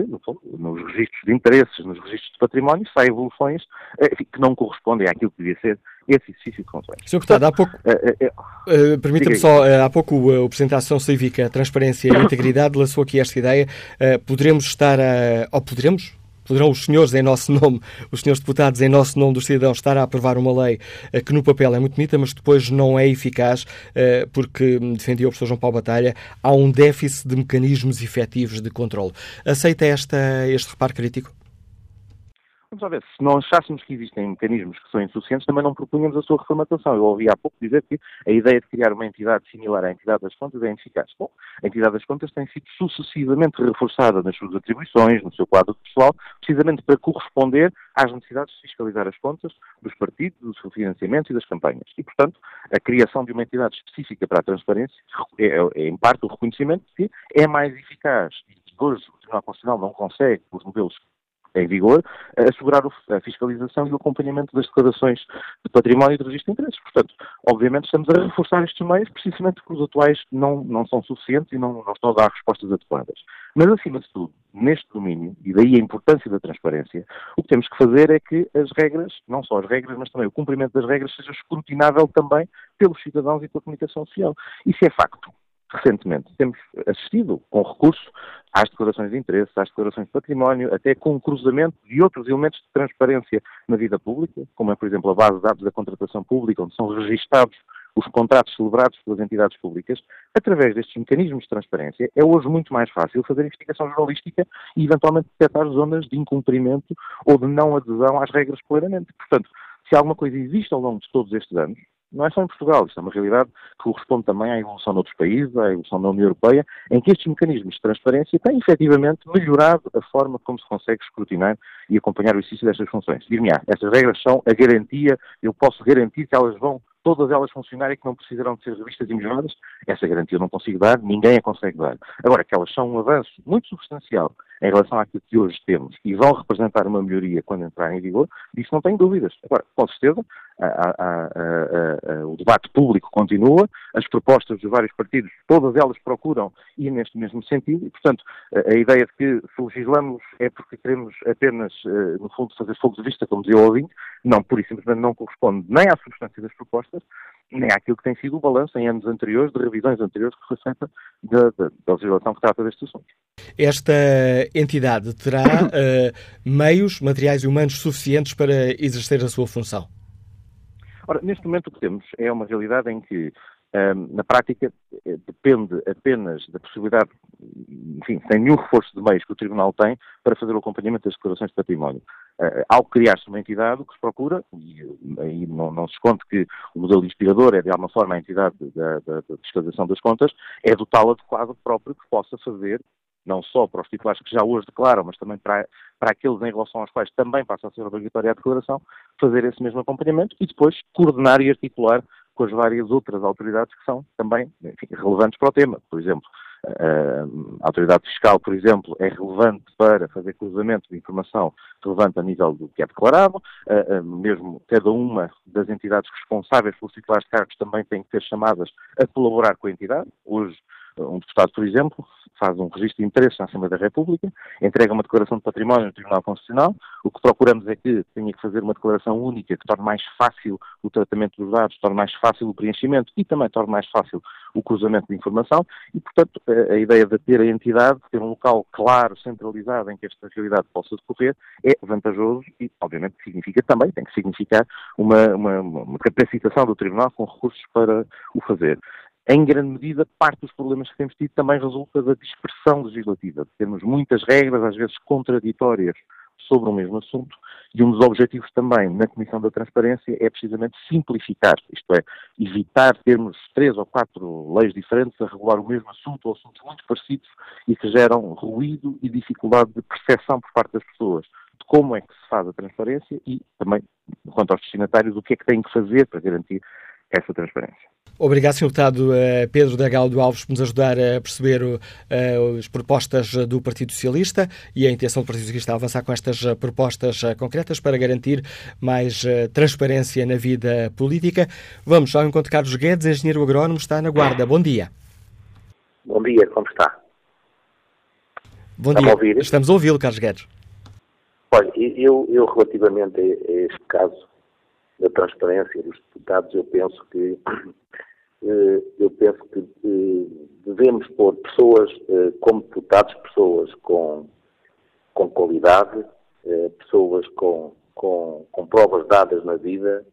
nos registros de interesses, nos registros de património, se há evoluções eh, que não correspondem àquilo que devia ser esse exercício de controle. Sr. Deputado, há pouco, uh, uh, permita-me só, uh, há pouco o Presidente da Ação Cívica, Transparência e Integridade lançou aqui esta ideia. poderemos estar a, ou poderemos, poderão os senhores em nosso nome, os senhores deputados em nosso nome dos cidadãos estar a aprovar uma lei eh, que no papel é muito bonita, mas depois não é eficaz, eh, porque defendia o professor João Paulo Batalha, há um déficit de mecanismos efetivos de controle. Aceita esta, este reparo crítico? Vamos ver, se não achássemos que existem mecanismos que são insuficientes, também não propunhamos a sua reformatação. Eu ouvi há pouco dizer que a ideia de criar uma entidade similar à entidade das contas é ineficaz. Bom, a entidade das contas tem sido sucessivamente reforçada nas suas atribuições, no seu quadro pessoal, precisamente para corresponder às necessidades de fiscalizar as contas dos partidos, dos financiamentos e das campanhas. E, portanto, a criação de uma entidade específica para a transparência é, é em parte, o reconhecimento de que é mais eficaz e hoje o Tribunal Constitucional não consegue, os modelos em vigor, assegurar a fiscalização e o acompanhamento das declarações de património e de registro de interesses. Portanto, obviamente estamos a reforçar estes meios precisamente porque os atuais não, não são suficientes e não, não estão a dar respostas adequadas. Mas, acima de tudo, neste domínio, e daí a importância da transparência, o que temos que fazer é que as regras, não só as regras, mas também o cumprimento das regras, seja escrutinável também pelos cidadãos e pela comunicação social. Isso é facto recentemente temos assistido com recurso às declarações de interesse, às declarações de património, até com o cruzamento de outros elementos de transparência na vida pública, como é, por exemplo, a base de dados da contratação pública, onde são registados os contratos celebrados pelas entidades públicas, através destes mecanismos de transparência, é hoje muito mais fácil fazer investigação jornalística e, eventualmente, detectar zonas de incumprimento ou de não adesão às regras plenamente. Portanto, se alguma coisa existe ao longo de todos estes anos, não é só em Portugal, isto é uma realidade que corresponde também à evolução de outros países, à evolução da União Europeia, em que estes mecanismos de transparência têm efetivamente melhorado a forma como se consegue escrutinar e acompanhar o exercício destas funções. Dir-me, estas regras são a garantia, eu posso garantir que elas vão todas elas funcionarem que não precisarão de ser revistas e melhoradas, essa garantia eu não consigo dar, ninguém a consegue dar. Agora, que elas são um avanço muito substancial em relação àquilo que hoje temos e vão representar uma melhoria quando entrarem em vigor, disso não tenho dúvidas. Agora, com certeza, a, a, a, o debate público continua, as propostas dos vários partidos, todas elas procuram ir neste mesmo sentido e, portanto, a, ideia de que se legislamos é porque queremos apenas, eh, no fundo, fazer fogo de vista, como dizia o ouvinte, não, pura e simplesmente não corresponde nem à substância das propostas, nem àquilo que tem sido o balanço em anos anteriores, de revisões anteriores que foi feita da legislação que trata destes assuntos. Esta entidade terá uh, meios materiais e humanos suficientes para exercer a sua função? Ora, neste momento o que temos é uma realidade em que na prática, eh, depende apenas da possibilidade, enfim, sem nenhum reforço de meios que o Tribunal tem para fazer o acompanhamento das declarações de património. Uh, ao criar-se uma entidade, o que se procura, e aí não, não, se esconde que o modelo inspirador é de alguma forma a entidade da, da, da fiscalização das contas, é dotá-la de quadro próprio que possa fazer não só para os titulares que já hoje declaram, mas também para, para aqueles em relação aos quais também passa a ser obrigatória a declaração, fazer esse mesmo acompanhamento e depois coordenar e articular com as várias outras autoridades que são também enfim, relevantes para o tema. Por exemplo, a autoridade fiscal, por exemplo, é relevante para fazer cruzamento de informação relevante a nível do que é declarado, mesmo cada uma das entidades responsáveis pelos titulares de cargos também tem que ser chamadas a colaborar com a entidade. Hoje, um deputado, por exemplo, faz um registro de interesse na Assembleia da República, entrega uma declaração de património no Tribunal Constitucional. O que procuramos é que tenha que fazer uma declaração única que torne mais fácil o tratamento dos dados, torne mais fácil o preenchimento e também torne mais fácil o cruzamento de informação. E, portanto, a, ideia de ter a entidade, ter um local claro, centralizado em que esta realidade possa decorrer, é vantajoso e, obviamente, significa também, tem que significar uma, uma, uma capacitação do Tribunal com recursos para o fazer em grande medida, parte dos problemas que temos tido também resulta da dispersão legislativa. Temos muitas regras, às vezes contraditórias, sobre o mesmo assunto, e um dos objetivos também na Comissão da Transparência é precisamente simplificar, isto é, evitar termos três ou quatro leis diferentes a regular o mesmo assunto ou assuntos muito parecidos e que geram ruído e dificuldade de percepção por parte das pessoas de como é que se faz a transparência e também, quanto aos destinatários, o que é que têm que fazer para garantir essa transparência. Obrigado, Sr. Deputado eh, Pedro da Galo Alves, por nos ajudar a perceber uh, as propostas do Partido Socialista e a intenção do Partido Socialista a avançar com estas eh, propostas concretas para garantir mais transparência na vida política. Vamos ao encontro de Carlos Guedes, engenheiro agrónomo, está na Guarda. Bom dia. Bom dia, como está? Bom dia. A ouvir? Estamos a ouvi-lo, Carlos Guedes. Olha, eu, eu relativamente a este caso da transparência dos deputados, eu penso que eh, eu penso que eh, devemos pôr pessoas eh, como deputados, pessoas com, com qualidade, pessoas com, com, com provas dadas na vida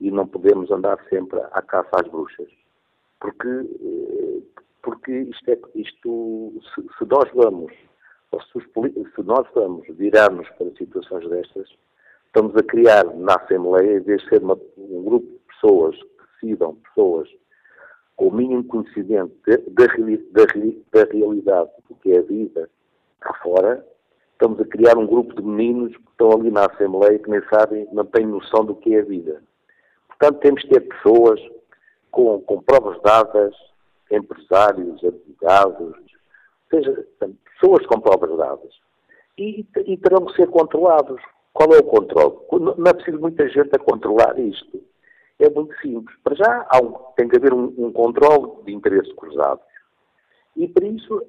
e não podemos andar sempre à caça às bruxas. Porque, porque isto é, isto, se, se nós vamos, ou se, os, se nós vamos virar-nos para situações destas, estamos a criar na Assembleia, em vez de ser uma, um grupo de pessoas que decidam, pessoas com o mínimo conhecimento da, da, da realidade do que é a vida cá fora, estamos a criar um grupo de meninos que estão ali na Assembleia que nem sabem, não têm noção do que é a vida. Portanto, temos que ter pessoas com, com provas dadas, empresários, advogados, seja, pessoas com provas dadas. E, e terão que ser controlados. Qual é o controle? Não é preciso muita gente a controlar isto é muito simples. Para já um, tem que haver um, um controle de interesses cruzados. E para isso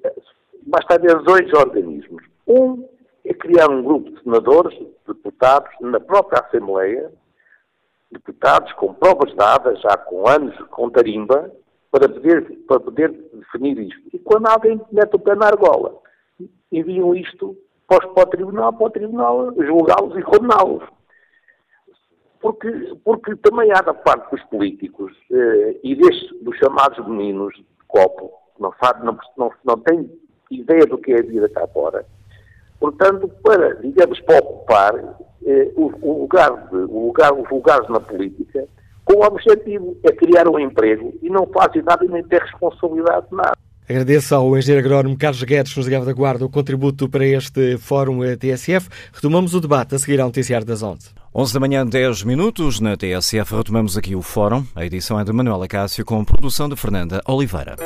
basta haver dois organismos. Um é criar um grupo de senadores, deputados, na própria Assembleia, deputados com provas dadas, já com anos, com tarimba, para poder, para poder definir isto. E quando alguém mete o pé na argola, enviam isto para o Tribunal, para o Tribunal julgá-los e condená-los porque, porque também há da parte dos políticos eh, e destes, dos chamados meninos de copo, que não, sabe, não, não, não têm ideia do que é a vida cá fora, portanto, para, digamos, para ocupar eh, o, o, lugar de, o lugar, os lugares na política, com o objetivo é criar um emprego e não fazem nada e nem ter responsabilidade de nada. Agradeço ao engenheiro agrónomo Carlos Guedes, que nos ligava da Guarda, o contributo para este Fórum TSF. Retomamos o debate a seguir ao Noticiário das 11. 11 da manhã, 10 minutos, na TSF retomamos aqui o Fórum. A edição é de Manuela Cássio com produção de Fernanda Oliveira.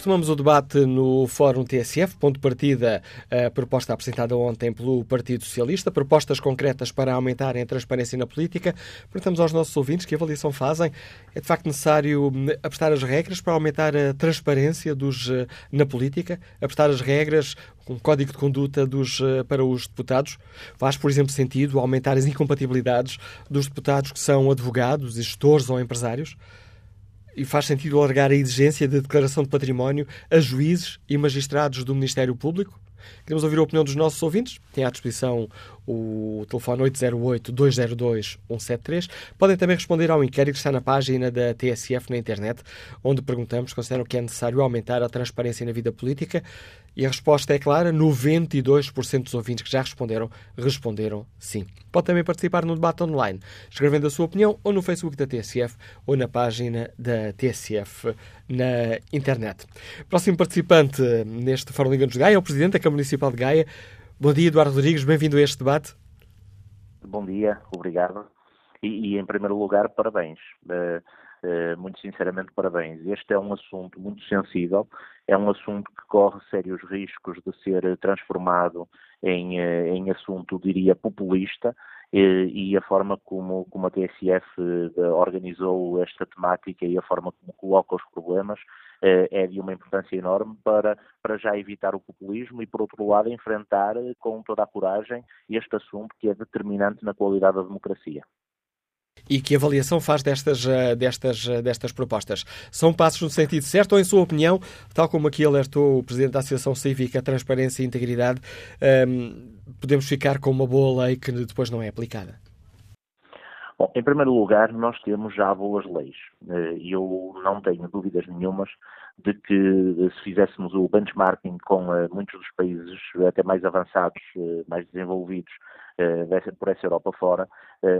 Retomamos o debate no Fórum TSF, ponto de partida a proposta apresentada ontem pelo Partido Socialista, propostas concretas para aumentarem a transparência na política. Perguntamos aos nossos ouvintes que avaliação fazem. É de facto necessário hum, apostar as regras para aumentar a transparência dos, eh, na política, apostar as regras, um código de conduta dos, eh, para os deputados? Faz, por exemplo, sentido aumentar as incompatibilidades dos deputados que são advogados, gestores ou empresários? E faz sentido alargar a exigência de declaração de património a juízes e magistrados do Ministério Público? Queremos ouvir a opinião dos nossos ouvintes. Tem à disposição o telefone 808-202-173. Podem também responder ao inquérito que está na página da TSF na internet, onde perguntamos se consideram que é necessário aumentar a transparência na vida política. E a resposta é clara: 92% dos ouvintes que já responderam, responderam sim. Pode também participar no debate online, escrevendo a sua opinião ou no Facebook da TSF ou na página da TSF na internet. Próximo participante neste Fórum Liga dos Gaia é o Presidente da Câmara Municipal de Gaia. Bom dia, Eduardo Rodrigues, bem-vindo a este debate. Bom dia, obrigado. E, e em primeiro lugar, parabéns. Uh, muito sinceramente, parabéns. Este é um assunto muito sensível, é um assunto que corre sérios riscos de ser transformado em, uh, em assunto, diria, populista, e a forma como, como a TSF organizou esta temática e a forma como coloca os problemas eh, é de uma importância enorme para, para já evitar o populismo e, por outro lado, enfrentar eh, com toda a coragem este assunto que é determinante na qualidade da democracia. E que avaliação faz destas, eh, destas, destas propostas? São passos no sentido certo ou, em sua opinião, tal como aqui alertou o Presidente da Associação Cívica Transparência e Integridade, um, ehm, podemos ficar com uma boa lei que depois não é aplicada? Bom, em primeiro lugar, nós temos já boas leis. Eh, eu não tenho dúvidas nenhumas de que eh, se fizéssemos o benchmarking com eh, muitos dos países até mais avançados, mais desenvolvidos por essa Europa fora,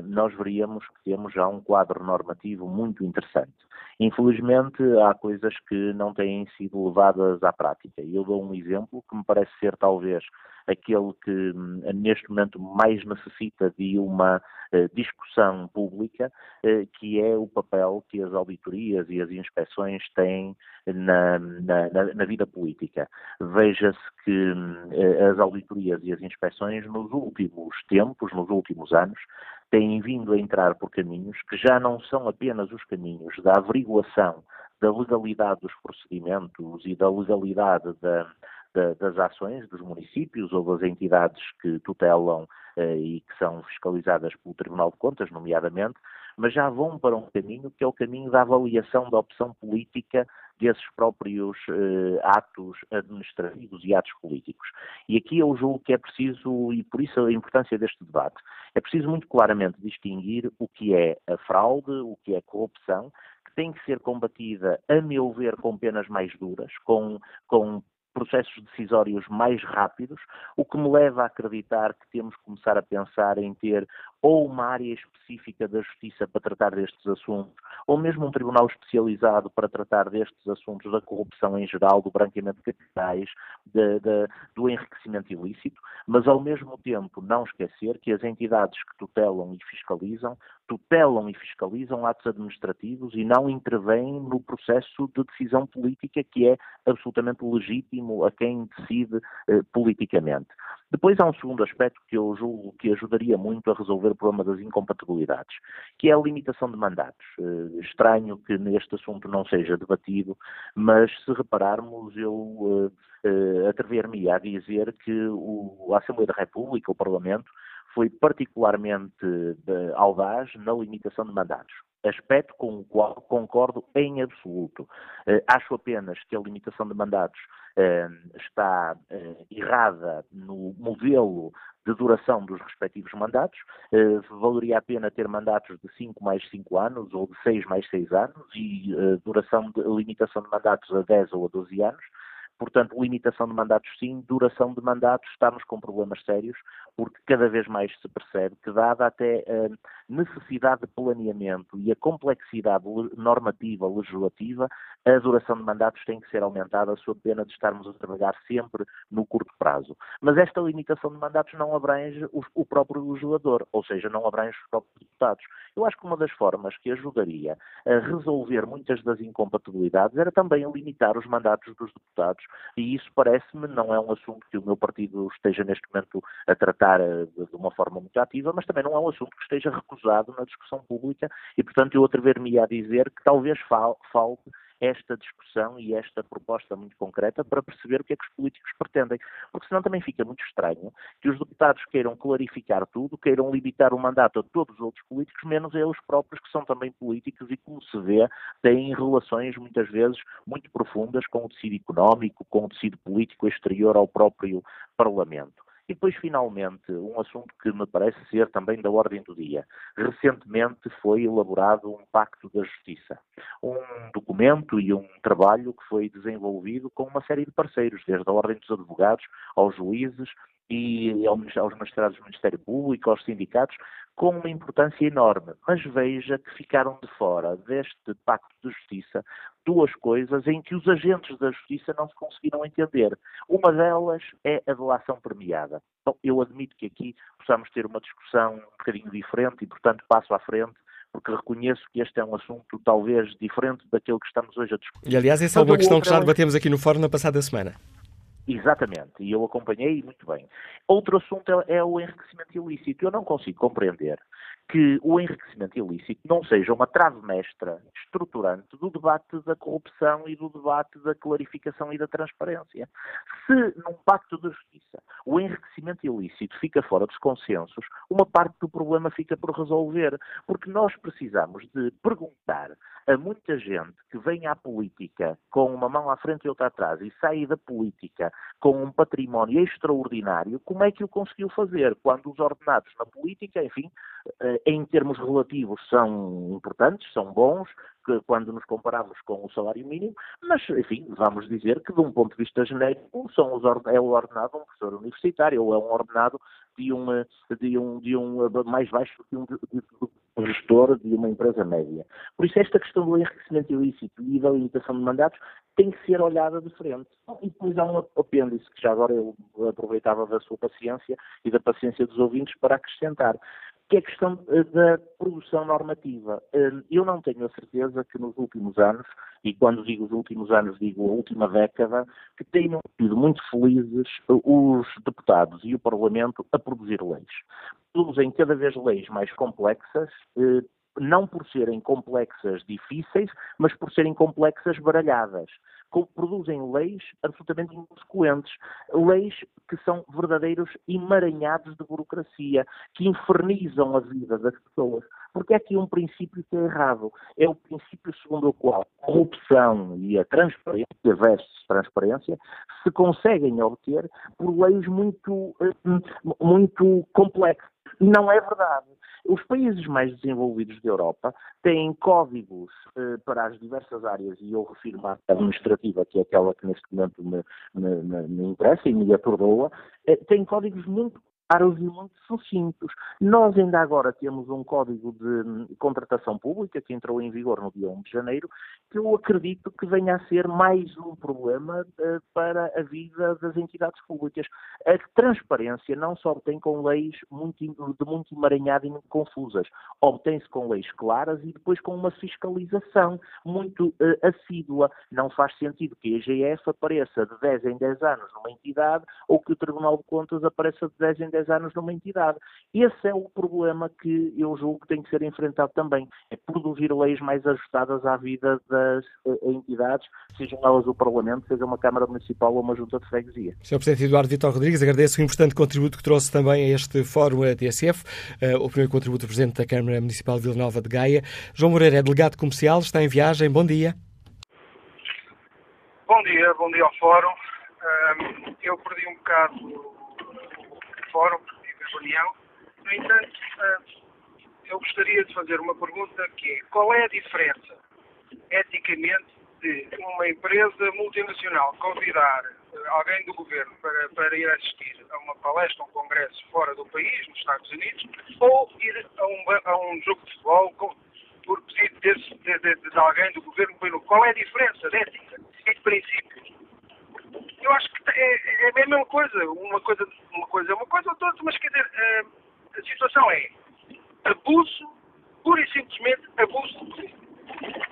nós veríamos que temos já um quadro normativo muito interessante. Infelizmente, há coisas que não têm sido levadas à prática. Eu dou um exemplo que me parece ser talvez aquele que hum, neste momento mais necessita de uma eh, discussão pública, eh, que é o papel que as auditorias e as inspeções têm na, na, na vida política. Veja-se que hum, eh, as auditorias e as inspeções nos últimos tempos, nos últimos anos, têm vindo a entrar por caminhos que já não são apenas os caminhos da averiguação da legalidade dos procedimentos e da legalidade da, da, das ações dos municípios ou das entidades que tutelam eh, e que são fiscalizadas pelo Tribunal de Contas, nomeadamente, mas já vão para um caminho que é o caminho da avaliação da opção política desses próprios eh, atos administrativos e atos políticos. E aqui eu julgo que é preciso, e por isso a importância deste debate, é preciso muito claramente distinguir o que é a fraude, o que é corrupção, que tem que ser combatida, a meu ver, com penas mais duras, com, com processos decisórios mais rápidos, o que me leva a acreditar que temos que começar a pensar em ter ou uma área específica da justiça para tratar destes assuntos, ou mesmo um tribunal especializado para tratar destes assuntos da corrupção em geral, do branqueamento de capitais, de, de, do enriquecimento ilícito, mas ao mesmo tempo não esquecer que as entidades que tutelam e fiscalizam, tutelam e fiscalizam atos administrativos e não intervêm no processo de decisão política que é absolutamente legítimo a quem decide eh, politicamente. Depois há um segundo aspecto que eu julgo que ajudaria muito a resolver o problema das incompatibilidades, que é a limitação de mandatos. Uh, estranho que neste assunto não seja debatido, mas se repararmos, eu uh, uh, atrever-me a dizer que a Assembleia da República, o Parlamento, foi particularmente audaz na limitação de mandatos aspecto com o qual concordo em absoluto. Uh, acho apenas que a limitação de mandatos uh, está errada no modelo de duração dos respectivos mandatos. valeria a pena ter mandatos de 5 mais 5 anos ou de 6 mais 6 anos e duração de, limitação de mandatos a 10 ou a 12 anos Portanto, limitação de mandatos sim, duração de mandatos, estamos com problemas sérios, porque cada vez mais se percebe que, dada até a necessidade de planeamento e a complexidade normativa, legislativa, a duração de mandatos tem que ser aumentada, sob pena de estarmos a trabalhar sempre no curto prazo. Mas esta limitação de mandatos não abrange o, próprio legislador, ou seja, não abrange os próprios deputados. Eu acho que uma das formas que ajudaria a resolver muitas das incompatibilidades era também limitar os mandatos dos deputados, e isso parece-me não é um assunto que o meu partido esteja neste momento a tratar eh, de uma forma muito ativa, mas também não é um assunto que esteja recusado na discussão pública, e portanto eu atrever-me a dizer que talvez falte esta discussão e esta proposta muito concreta para perceber o que é que os políticos pretendem. Porque senão também fica muito estranho que os deputados queiram clarificar tudo, queiram limitar o mandato a todos os outros políticos, menos a eles próprios, que são também políticos e, como se vê, têm relações muitas vezes muito profundas com o tecido económico, com o tecido político exterior ao próprio Parlamento. E depois, finalmente, um assunto que me parece ser também da ordem do dia. Recentemente foi elaborado um Pacto da Justiça, um documento e um trabalho que foi desenvolvido com uma série de parceiros, desde a ordem dos advogados aos juízes, e aos magistrados do Ministério Público, aos sindicatos, com uma importância enorme. Mas veja que ficaram de fora deste Pacto de Justiça duas coisas em que os agentes da Justiça não se conseguiram entender. Uma delas é a delação premiada. Bom, eu admito que aqui possamos ter uma discussão um bocadinho diferente e, portanto, passo à frente porque reconheço que este é um assunto talvez diferente daquele que estamos hoje a discutir. E aliás, essa é uma questão que já debatemos aqui no Fórum na passada semana. Exatamente, e eu acompanhei muito bem. Outro assunto é, é o enriquecimento ilícito. Eu não consigo compreender que o enriquecimento ilícito não seja uma trave mestra estruturante do debate da corrupção e do debate da clarificação e da transparência. Se num pacto de justiça o enriquecimento ilícito fica fora dos consensos, uma parte do problema fica por resolver, porque nós precisamos de perguntar a muita gente que vem à política com uma mão à frente e outra atrás e sai da política com um património extraordinário, como é que o conseguiu fazer? Quando os ordenados na política, enfim, eh, em termos relativos são importantes, são bons, quando nos comparamos com o salário mínimo, mas, enfim, vamos dizer que de um ponto de vista genérico são os, é o ordenado de um professor universitário ou é um ordenado de um, de um, de um mais baixo que um, de, de, gestor de uma empresa média. Por isso, esta questão do enriquecimento ilícito e da limitação de mandatos tem que ser olhada de frente. E depois há um apêndice que já agora eu aproveitava da sua paciência e da paciência dos ouvintes para acrescentar que é a questão eh, da produção normativa. Eh, eu não tenho a certeza que nos últimos anos, e quando digo os últimos anos digo a última década, que tenham sido muito felizes os deputados e o Parlamento a produzir leis. Produzem cada vez leis mais complexas, eh, não por serem complexas difíceis, mas por serem complexas baralhadas produzem leis absolutamente inconsequentes, leis que são verdadeiros emaranhados de burocracia, que infernizam a vida das pessoas. Porque é aqui um princípio que é errado. É o princípio segundo o qual a corrupção e a transparência, versus transparência, se conseguem obter por leis muito, eh, muito complexas. E não é verdade. Os países mais desenvolvidos da Europa têm códigos eh, para as diversas áreas, e eu refiro-me à administrativa, que é aquela que neste momento me, me, me, me interessa e me atordoa, eh, têm códigos muito claros e muito sucintos. Nós ainda agora temos um código de contratação pública que entrou em vigor no dia 1 de janeiro, que eu acredito que venha a ser mais um problema uh, para a vida das entidades públicas. A transparência não só obtém com leis muito, de muito emaranhada e muito confusas, obtém-se com leis claras e depois com uma fiscalização muito uh, assídua. Não faz sentido que a IGF apareça de 10 em 10 anos numa entidade ou que o Tribunal de Contas apareça de 10 em 10 10 anos numa entidade. Esse é o problema que eu julgo que tem que ser enfrentado também, é produzir leis mais ajustadas à vida das uh, entidades, sejam elas o Parlamento, seja uma Câmara Municipal ou uma Junta de Freguesia. Sr. Presidente Eduardo Vitor Rodrigues, agradeço o importante contributo que trouxe também a este Fórum TSF, uh, o primeiro contributo do Presidente da Câmara Municipal de Vila Nova de Gaia. João Moreira é delegado comercial, está em viagem, bom dia. Bom dia, bom dia ao Fórum. Um, eu perdi um bocado fórum, da reunião. No entanto, ah, eu gostaria de fazer uma pergunta que é qual é a diferença, eticamente, de uma empresa multinacional convidar eh, alguém do governo para, para ir assistir a uma palestra, um congresso fora do país, nos Estados Unidos, ou ir a um, a um jogo de futebol com, por pedido de, de, de, alguém do governo. Qual é a diferença de ética e de princípios? Eu acho que é, é a mesma coisa. Uma coisa, uma coisa é uma coisa, outra, mas quer dizer, a, eh, a situação é abuso, pura e simplesmente abuso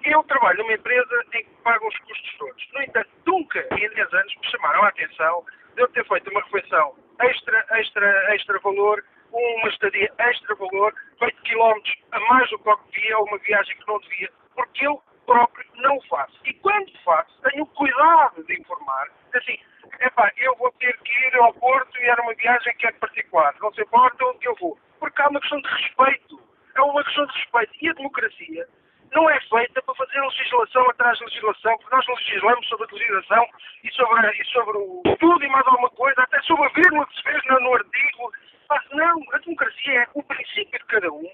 eu trabalho numa empresa em que pago os custos todos. No entanto, nunca em 10 anos me chamaram a atenção de eu ter feito uma refeição extra, extra, extra valor, uma estadia extra valor, feito quilómetros a mais do que devia, ou uma viagem que não devia, porque eu próprio não faço. E quando faço, tenho cuidado de informar, assim, epá, eu vou ter que ir ao Porto e era uma viagem que é particular, não se importa onde eu vou. Porque há uma questão de respeito. É uma questão de respeito. E a democracia não é feita para fazer legislação atrás de legislação, porque nós legislamos sobre a legislação e sobre, e sobre o tudo e mais alguma coisa, até sobre a vírgula que se fez no, no artigo. Mas não, a democracia é o princípio de cada um,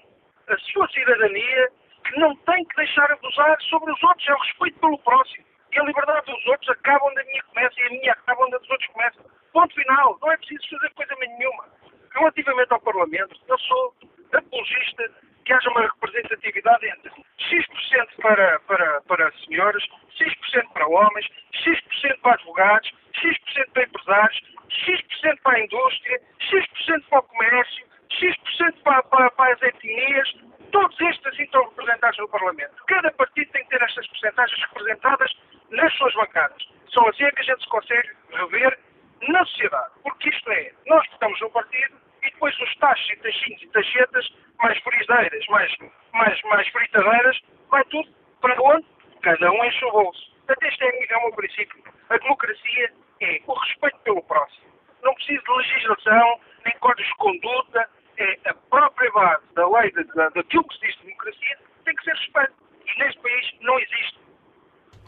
a sua cidadania, que não tem que deixar abusar sobre os outros, é o respeito pelo próximo. E a liberdade dos outros acaba onde a minha começa e a minha acaba onde a dos outros começa. Ponto final. Não é preciso fazer coisa nenhuma. Relativamente ao Parlamento, eu sou apologista que haja uma representatividade entre X% para, para, para senhores, X% para homens, X% para advogados, X% para empresários, X% para a indústria, X% para o comércio, X% para, para, para as etnias. Todos estes assim estão representados no Parlamento. Cada partido tem que ter estas porcentagens representadas nas suas bancadas. Só assim é que a gente se consegue rever na sociedade. Porque isto é, nós estamos no partido e depois os tachos e tachinhos e tachetas mais friseiras, mais, mais, mais fritadeiras, vai tudo para onde? Cada um enche o bolso. Portanto, este é, é o meu princípio. A democracia é o respeito pelo próximo. Não precisa de legislação, nem códigos de conduta, é a própria base da lei, de, daquilo que se diz de democracia, tem que ser respeito. E neste país não existe.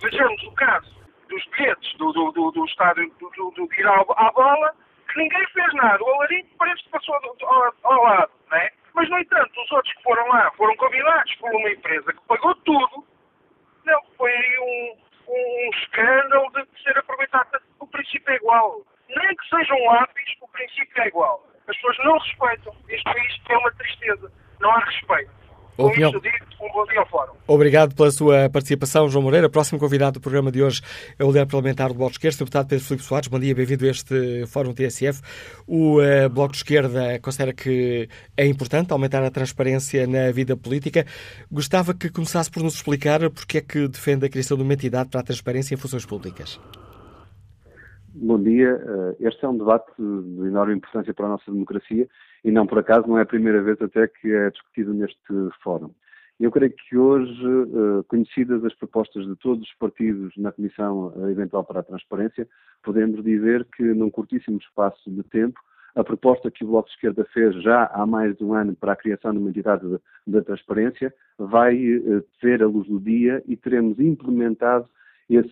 Vejamos o caso dos bilhetes do, do, do, do estádio do, do, do, de ir à, à bola, que ninguém fez nada. O Alarinho parece que passou ao, ao lado, não é? Mas, no entanto, os outros que foram lá foram convidados por uma empresa que pagou tudo. Não, foi um, um escândalo de ser aproveitado. O princípio é igual. Nem que seja um lápis, o princípio é igual. As pessoas não respeitam. Este país é uma tristeza. Não há respeito. Opinião. Com isto um bom dia ao Fórum. Obrigado pela sua participação, João Moreira. Próximo convidado do programa de hoje é o líder parlamentar do Bloco de Esquerda, o deputado Pedro Filipe Soares. Bom dia, bem-vindo a este Fórum TSF. O uh, Bloco de Esquerda considera que é importante aumentar a transparência na vida política. Gostava que começasse por nos explicar porque é que defende a criação de uma entidade para a transparência em funções públicas. Bom dia. Eh, este é um debate de enorme importância para a nossa democracia e não por acaso não é a primeira vez até que é discutido neste fórum. Eu creio que hoje, eh, conhecidas as propostas de todos os partidos na Comissão Eventual para a Transparência, podemos dizer que num curtíssimo espaço de tempo, a proposta que o Bloco de Esquerda fez já há mais de um ano para a criação de uma entidade da transparência vai eh, ver a luz do dia e teremos implementado esse,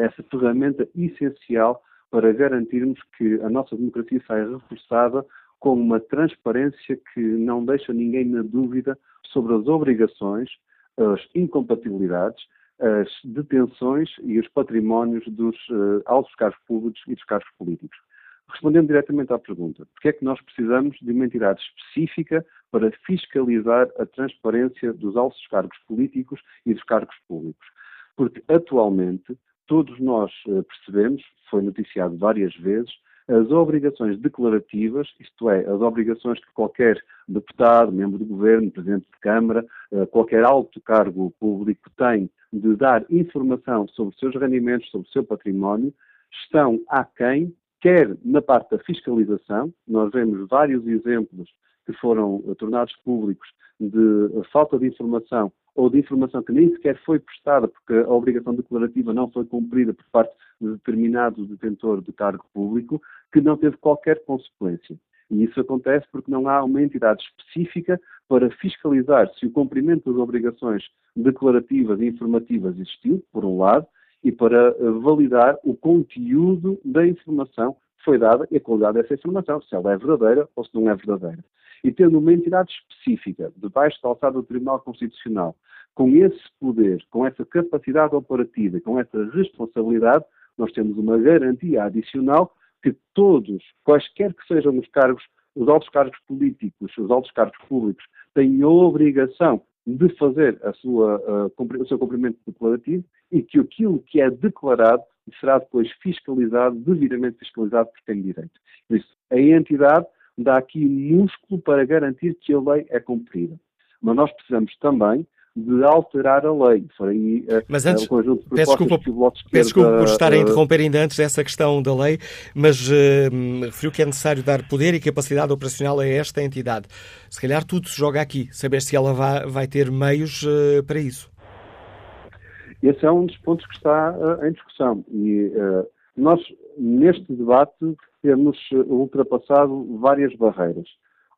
essa ferramenta essencial para garantirmos que a nossa democracia saia reforçada com uma transparência que não deixa ninguém na dúvida sobre as obrigações, as incompatibilidades, as detenções e os patrimónios dos uh, altos cargos públicos e dos cargos políticos. Respondendo diretamente à pergunta, por que é que nós precisamos de uma entidade específica para fiscalizar a transparência dos altos cargos políticos e dos cargos públicos? Porque atualmente todos nós uh, percebemos, foi noticiado várias vezes, as obrigações declarativas, isto é, as obrigações que qualquer deputado, membro do governo, presidente de Câmara, eh, qualquer alto cargo público tem de dar informação sobre os seus rendimentos, sobre o seu património, estão aquém, quer na parte da fiscalização, nós vemos vários exemplos que foram eh, tornados públicos de falta de informação ou de informação que nem sequer foi prestada porque a obrigação declarativa não foi cumprida por parte de determinado detentor de cargo público, que não teve qualquer consequência. E isso acontece porque não há uma entidade específica para fiscalizar se o cumprimento das obrigações declarativas e informativas existiu, por um lado, e para eh, validar o conteúdo da informação foi dada e a qualidade dessa informação, se ela é verdadeira ou se não é verdadeira. E tendo uma entidade específica, debaixo da alçada do Tribunal Constitucional, com esse poder, com essa capacidade operativa, com essa responsabilidade, nós temos uma garantia adicional que todos, quaisquer que sejam os cargos, os altos cargos políticos, os altos cargos públicos, têm a obrigação de fazer a sua, uh, o seu cumprimento declarativo e que aquilo que é declarado será depois fiscalizado, devidamente fiscalizado por quem direito. Por isso, a entidade dá aqui músculo para garantir que a lei é cumprida. Mas nós precisamos também de alterar a lei. Foi uh, mas antes, um peço desculpa, peço desculpa por estar a interromper ainda antes dessa questão da lei, mas uh, referiu que é necessário dar poder e capacidade operacional a esta entidade. Se calhar tudo se joga aqui, saber se ela vai, vai ter meios uh, para isso. Esse é um dos pontos que está em discussão. E nós, neste debate, temos ultrapassado várias barreiras.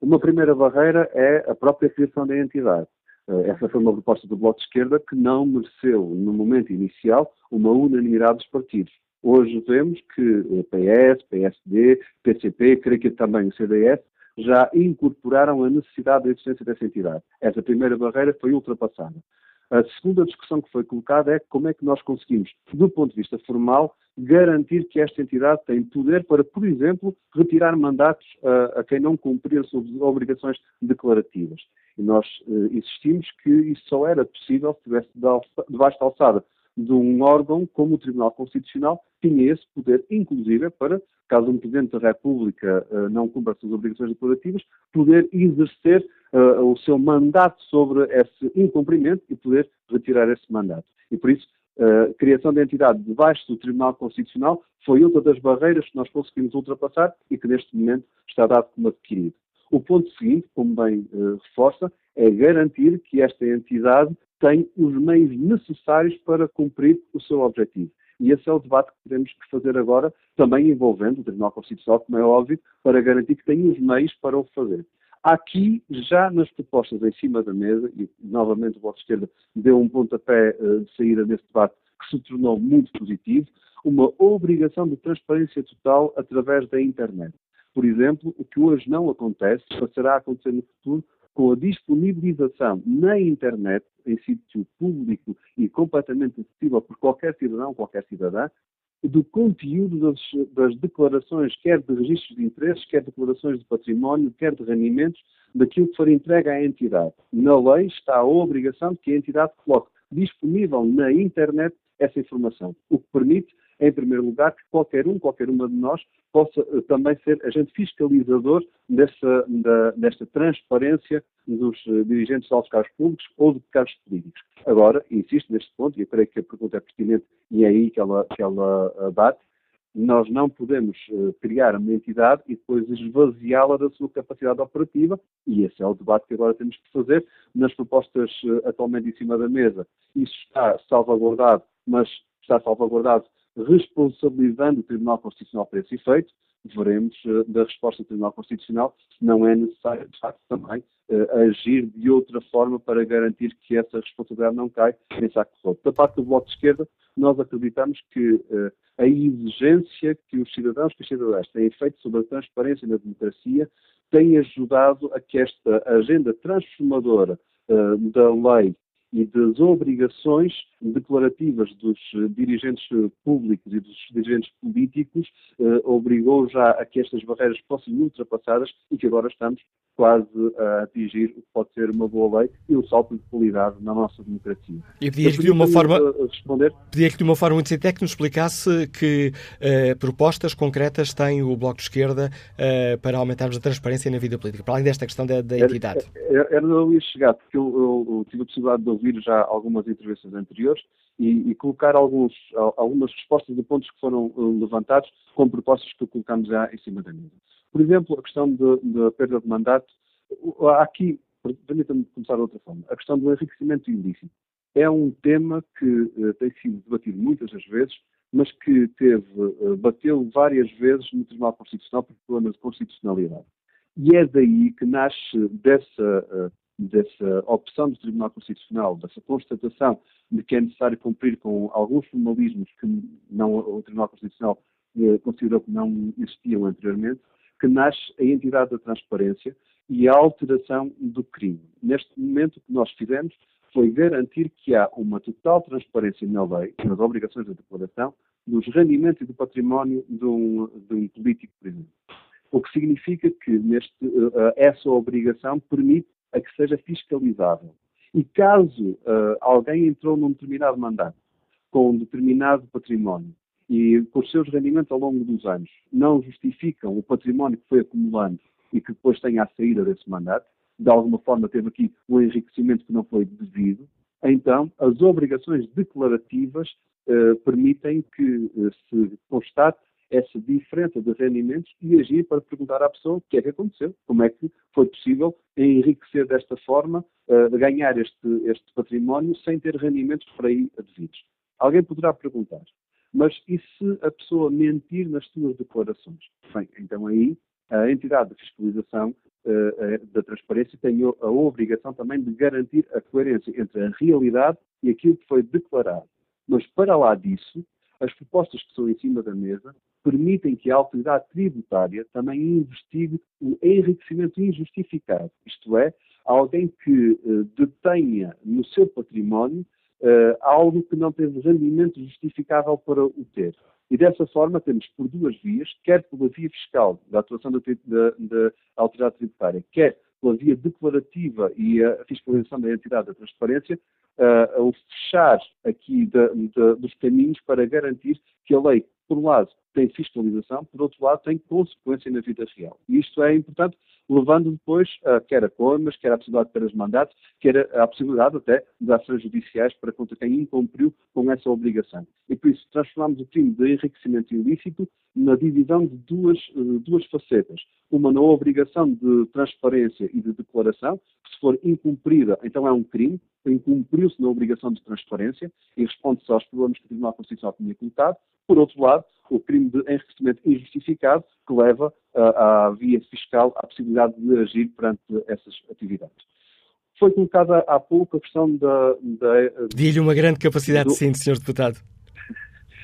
Uma primeira barreira é a própria criação da entidade. Eh, essa foi uma proposta do Bloco de Esquerda que não mereceu, no momento inicial, uma unanimidade dos partidos. Hoje vemos que o PS, PSD, PCP, creio que também o CDS, já incorporaram a necessidade da existência dessa entidade. Essa primeira barreira foi ultrapassada. A segunda discussão que foi colocada é como é que nós conseguimos, do ponto de vista formal, garantir que esta entidade tem poder para, por exemplo, retirar mandatos a, a quem não cumprir as obrigações declarativas. E nós uh, insistimos que isso só era possível se estivesse debaixo da alçada de um órgão como o Tribunal Constitucional, tinha esse poder, inclusive, para, caso um Presidente da República uh, não cumpra as suas obrigações declarativas, poder exercer uh, o seu mandato sobre esse incumprimento e poder retirar esse mandato. E por isso, a criação da entidade debaixo do Tribunal Constitucional foi outra das barreiras que nós conseguimos ultrapassar e que neste momento está dado como adquirido. O ponto seguinte, como bem uh, reforça, é garantir que esta entidade tem os meios necessários para cumprir o seu objetivo. E esse é o debate que teremos que fazer agora, também envolvendo o Tribunal Constitucional, como é óbvio, para garantir que tem os meios para o fazer. Aqui, já nas propostas em cima da mesa, e novamente o Bloco de Esquerda deu um pontapé uh, de saída nesse debate que se tornou muito positivo, uma obrigação de transparência total através da internet. Por exemplo, o que hoje não acontece, passará a acontecer no futuro com a disponibilização na internet, em sítio público e completamente acessível por qualquer cidadão, qualquer cidadã, do conteúdo das, das, declarações, quer de registros de interesses, quer de declarações de património, quer de rendimentos, daquilo que for entregue à entidade. Na lei está a obrigação de que a entidade coloque disponível na internet essa informação, o que permite em primeiro lugar, que qualquer um, qualquer uma de nós, possa uh, também ser agente fiscalizador dessa, da, desta transparência dos uh, dirigentes de altos cargos públicos ou de cargos políticos. Agora, insisto neste ponto, e eu creio que a pergunta é pertinente e é aí que ela, que ela uh, bate, nós não podemos uh, criar uma entidade e depois esvaziá-la da sua capacidade operativa, e esse é o debate que agora temos que fazer. Nas propostas uh, atualmente em cima da mesa, isso está salvaguardado, mas está salvaguardado responsabilizando o Tribunal Constitucional para esse efeito, veremos uh, da resposta do Tribunal Constitucional se não é necessário, de facto, também uh, agir de outra forma para garantir que essa responsabilidade não cai em saco roto. Da parte do Bloco de Esquerda, nós acreditamos que uh, a exigência que os cidadãos e as cidadãs têm feito sobre a transparência na democracia tem ajudado a que esta agenda transformadora da lei e das obrigações declarativas dos eh, dirigentes públicos e dos dirigentes políticos eh, obrigou já a que estas barreiras fossem ultrapassadas e que agora estamos quase a atingir o que pode ser uma boa lei e um salto de qualidade na nossa democracia. E pedia que de uma forma responder. Pedia que de uma forma muito sintética nos explicasse que eh, propostas concretas tem o Bloco de Esquerda eh, para aumentarmos a transparência na vida política, para além desta questão da, da entidade. Era, era, era eu ia chegar, porque eu, eu, eu tive a possibilidade de ouvir já algumas intervenções anteriores e, e, colocar alguns, algumas respostas de pontos que foram uh, levantados com propostas que colocamos já em cima da mesa. Por exemplo, a questão da perda de mandato. Aqui, permita-me começar de outra forma. A questão do enriquecimento ilícito é um tema que uh, tem sido debatido muitas das vezes, mas que teve, uh, bateu várias vezes no Tribunal Constitucional por problemas de constitucionalidade. E é daí que nasce dessa uh, dessa opção do Tribunal Constitucional, dessa constatação de que é necessário cumprir com alguns formalismos que não, o Tribunal Constitucional considerou que não existiam anteriormente, que nasce a entidade da transparência e a alteração do crime. Neste momento, o que nós fizemos foi garantir que há uma total transparência na lei, nas obrigações da declaração, dos rendimentos e do património de um, de um político, por exemplo. O que significa que neste, uh, essa obrigação permite a que seja fiscalizável. E caso uh, alguém entrou num determinado mandato com um determinado património e com os seus rendimentos ao longo dos anos não justificam o património que foi acumulando e que depois tenha a saída desse mandato, de alguma forma teve aqui um enriquecimento que não foi devido, então as obrigações declarativas eh, permitem que eh, se constate essa diferença de rendimentos e agir para perguntar à pessoa o que é que aconteceu, como é que foi possível enriquecer desta forma, uh, ganhar este, este património sem ter rendimentos por aí devidos. Alguém poderá perguntar, mas e se a pessoa mentir nas suas declarações? Bem, então aí a entidade de fiscalização uh, da transparência tem a obrigação também de garantir a coerência entre a realidade e aquilo que foi declarado. Mas para lá disso, as propostas que estão em cima da mesa permitem que a autoridade tributária também investigue o enriquecimento injustificado, isto é, alguém que uh, detenha no seu património uh, algo que não teve rendimento justificável para o ter. E dessa forma temos por duas vias, quer pela via fiscal da atuação da, da, da autoridade tributária, quer pela via declarativa e a fiscalização da entidade da transparência, uh, o fechar aqui de, de, dos caminhos para garantir que a lei, por um lado, tem fiscalização, por outro lado, tem consequência na vida real. E isto é importante, levando depois, uh, quer a coimas, quer a possibilidade de ter os mandatos, quer a, a possibilidade até de ações judiciais para contra quem incumpriu com essa obrigação. E por isso transformamos o crime de enriquecimento ilícito na divisão de duas, uh, duas facetas. Uma na obrigação de transparência e de declaração, que se for incumprida, então é um crime, incumpriu-se na obrigação de transparência e responde-se aos problemas que o Tribunal Constitucional tinha colocado. Por outro lado, o crime de enriquecimento injustificado que leva à via fiscal à possibilidade de agir perante essas atividades. Foi colocada há pouco a questão da. da Pedi-lhe uma grande capacidade do... de síntese, Sr. Deputado.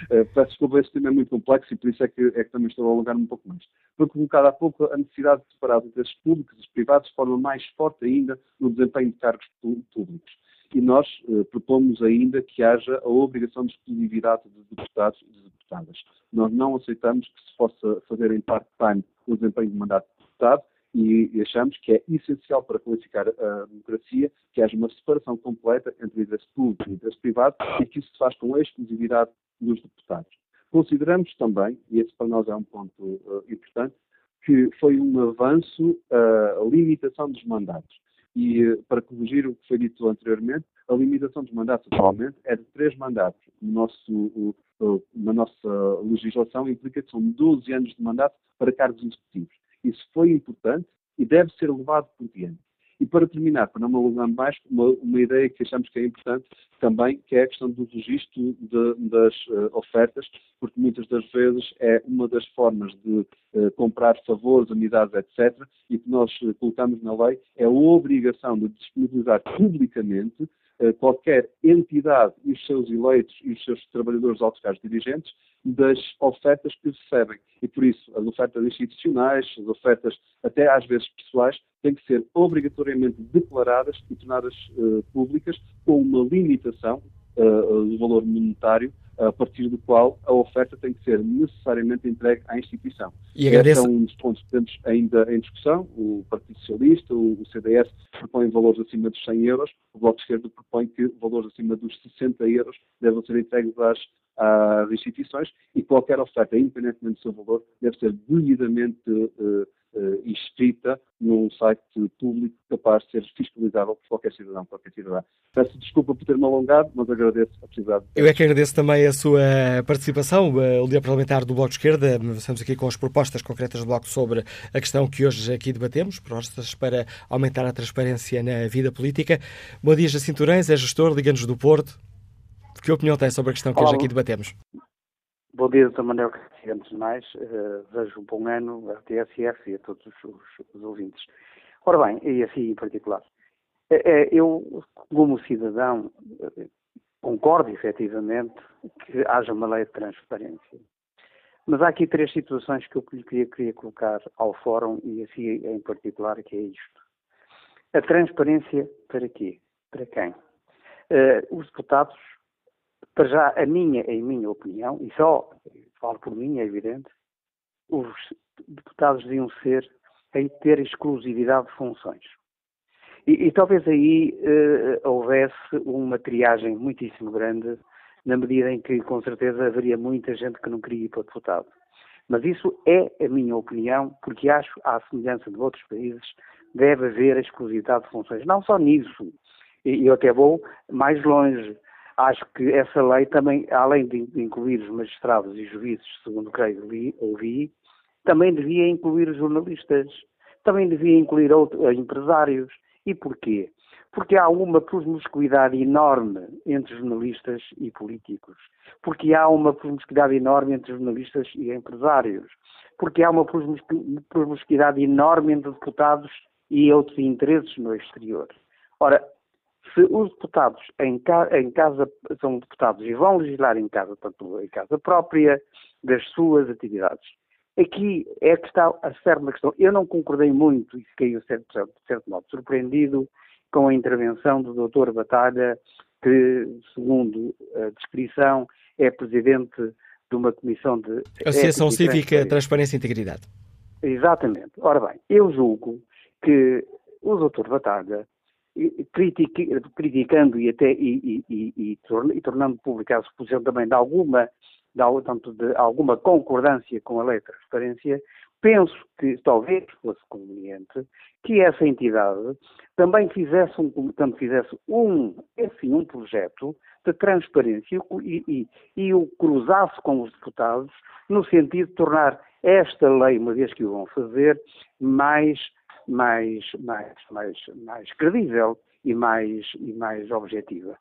Uh, peço desculpa, esse tema é muito complexo e por isso é que, é que também estou a alongar um pouco mais. Foi colocada há pouco a necessidade de separar os interesses públicos e os privados de forma mais forte ainda no desempenho de cargos públicos e nós uh, propomos ainda que haja a obrigação de exclusividade de deputados e de deputadas. Nós não aceitamos que se possa fazer em part-time o desempenho de mandato de deputado e achamos que é essencial para qualificar a democracia que haja uma separação completa entre o interesse público e o interesse privado e que isso se faz com a exclusividade dos deputados. Consideramos também, e esse para nós é um ponto uh, importante, que foi um avanço a limitação dos mandatos. E, para corrigir o que foi dito anteriormente, a limitação dos mandatos atualmente é de três mandatos. No nosso, na nossa legislação implica que são 12 anos de mandato para cargos executivos. Isso foi importante e deve ser levado por diante. E para terminar, para não me alongar mais, uma, uma, ideia que achamos que é importante também, que é a questão do registro de, das uh, ofertas, porque muitas das vezes é uma das formas de uh, comprar favores, unidades, etc., e que nós uh, colocamos na lei é a obrigação de disponibilizar publicamente qualquer entidade e os seus eleitos e os seus trabalhadores altos cargos dirigentes das ofertas que recebem. E por isso, as ofertas institucionais, as ofertas até às vezes pessoais, têm que ser obrigatoriamente declaradas e tornadas uh, públicas com uma limitação uh, do valor monetário a partir do qual a oferta tem que ser necessariamente entregue à instituição. E agradeço... Esse é um dos pontos que temos ainda em discussão. O Partido Socialista, o CDS propõem valores acima dos 100 euros, o Bloco de Esquerda propõe que valores acima dos 60 euros devem ser entregues às, às instituições e qualquer oferta, independentemente do seu valor, deve ser devidamente uh, uh, inscrita num site público capaz de ser fiscalizável por qualquer cidadão, qualquer cidadã. Peço desculpa por ter-me alongado, mas agradeço a possibilidade. Eu é que agradeço também a sua participação, o líder parlamentar do Bloco de Esquerda. Estamos aqui com as propostas concretas do Bloco sobre a questão que hoje aqui debatemos, propostas para aumentar a transparência na vida política. Bom dia, Jacinto Turães, é gestor, Liga-nos do Porto. Que opinião tem sobre a questão que Olá, hoje aqui debatemos? Bom dia, Dr. Manuel Garcia. Antes de mais, uh, desejo um bom ano à TSF e a todos os, os, ouvintes. Ora bem, e assim em particular, é, eu, como cidadão, concordo efetivamente que haja uma lei de transparência. Mas há aqui três situações que eu queria, queria colocar ao Fórum e assim em particular, que é isto. A transparência para quê? Para quem? Uh, os deputados, para já, a minha, em minha opinião, e só falo por mim, é evidente, os deputados deviam ser em ter exclusividade de funções. E, e talvez aí uh, houvesse uma triagem muitíssimo grande, na medida em que, com certeza, haveria muita gente que não queria ir para deputado. Mas isso é a minha opinião, porque acho, à semelhança de outros países, deve haver exclusividade de funções. Não só nisso, e eu até vou mais longe. Acho que essa lei também, além de incluir os magistrados e juízes, segundo creio ouvi, também devia incluir os jornalistas, também devia incluir outros, eh, empresários. E porquê? Porque há uma promiscuidade enorme entre jornalistas e políticos. Porque há uma promiscuidade enorme entre jornalistas e empresários. Porque há uma promiscuidade enorme entre deputados e outros interesses no exterior. Ora, se os deputados em, ca em, casa são deputados e vão legislar em casa, portanto, em casa própria, das suas atividades. Aqui é que está a certa questão. Eu não concordei muito e fiquei, de certo, de certo modo, surpreendido com a intervenção do Dr. Batalha, que, segundo a descrição, é presidente de uma comissão de. Associação Cívica Transparência e Integridade. Exatamente. Ora bem, eu julgo que o Dr. Batalha criticando e até e, e, e, e tornando pública a suposição também de alguma, tanto de alguma concordância com a lei de transparência, penso que talvez fosse conveniente que essa entidade também fizesse um, também fizesse um, enfim, um projeto de transparência e, e o cruzasse com os deputados no sentido de tornar esta lei, uma vez que o vão fazer, mais mais, mais, mais, mais credível e mais, e mais objetiva.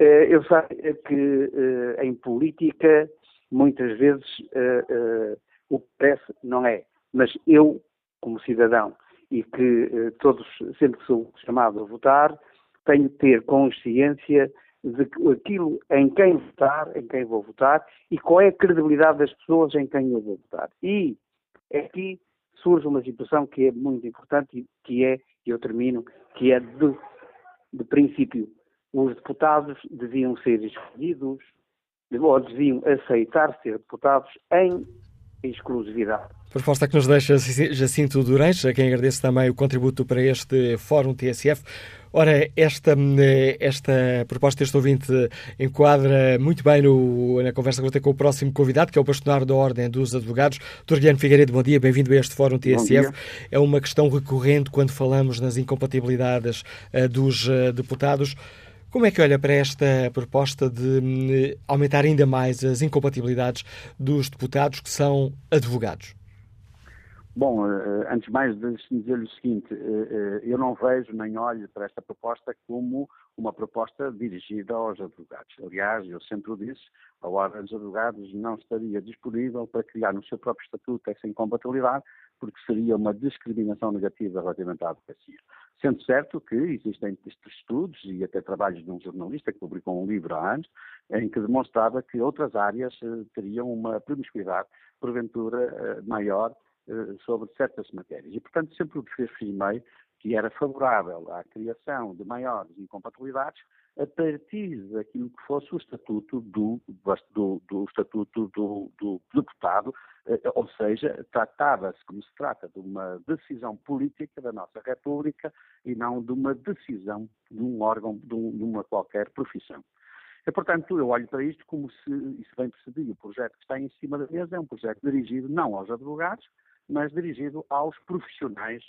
Eh, eu sei que eh, em política muitas vezes eh, o que parece não é, mas eu, como cidadão, e que todos, sempre que sou chamado a votar, tenho que ter consciência de aquilo em quem votar, em quem vou votar e qual é a credibilidade das pessoas em quem eu vou votar. E aqui surge uma situação que é muito importante, que é, e eu termino, que é de, de princípio, os deputados deviam ser escolhidos, ou deviam aceitar ser deputados em exclusividade. Proposta que nos deixa Jacinto Durães, a quem agradeço também o contributo para este Fórum TSF. Ora, esta, esta proposta deste ouvinte enquadra muito bem no, na conversa que vou ter com o próximo convidado, que é o bastonário da Ordem dos Advogados. Dr. Guilherme Figueiredo, bom dia, bem-vindo a este Fórum TSF. É uma questão recorrente quando falamos nas incompatibilidades uh, dos uh, deputados. Como é que olha para esta proposta de um, aumentar ainda mais as incompatibilidades dos deputados que são advogados? Bom, eh, antes de mais, deixe-me dizer-lhe o seguinte: eh, eh, eu não vejo nem olho para esta proposta como uma proposta dirigida aos advogados. Aliás, eu sempre o disse, a Ordem dos Advogados não estaria disponível para criar no seu próprio estatuto essa incompatibilidade, porque seria uma discriminação negativa relativamente à advocacia. Sendo certo que existem estudos e até trabalhos de um jornalista que publicou um livro há anos, em que demonstrava que outras áreas teriam uma promiscuidade, porventura, maior eh, sobre certas matérias. E, portanto, sempre o afirmei que era favorável à criação de maiores incompatibilidades a partir daquilo que fosse o estatuto do, do, do estatuto do, do, deputado, eh, ou seja, tratava-se como se trata de uma decisão política da nossa República e não de uma decisão de um órgão, de, um, uma qualquer profissão. E, portanto, eu olho para isto como se, isso bem percebi, o projeto que está em cima da mesa é um projeto dirigido não aos advogados, mas dirigido aos profissionais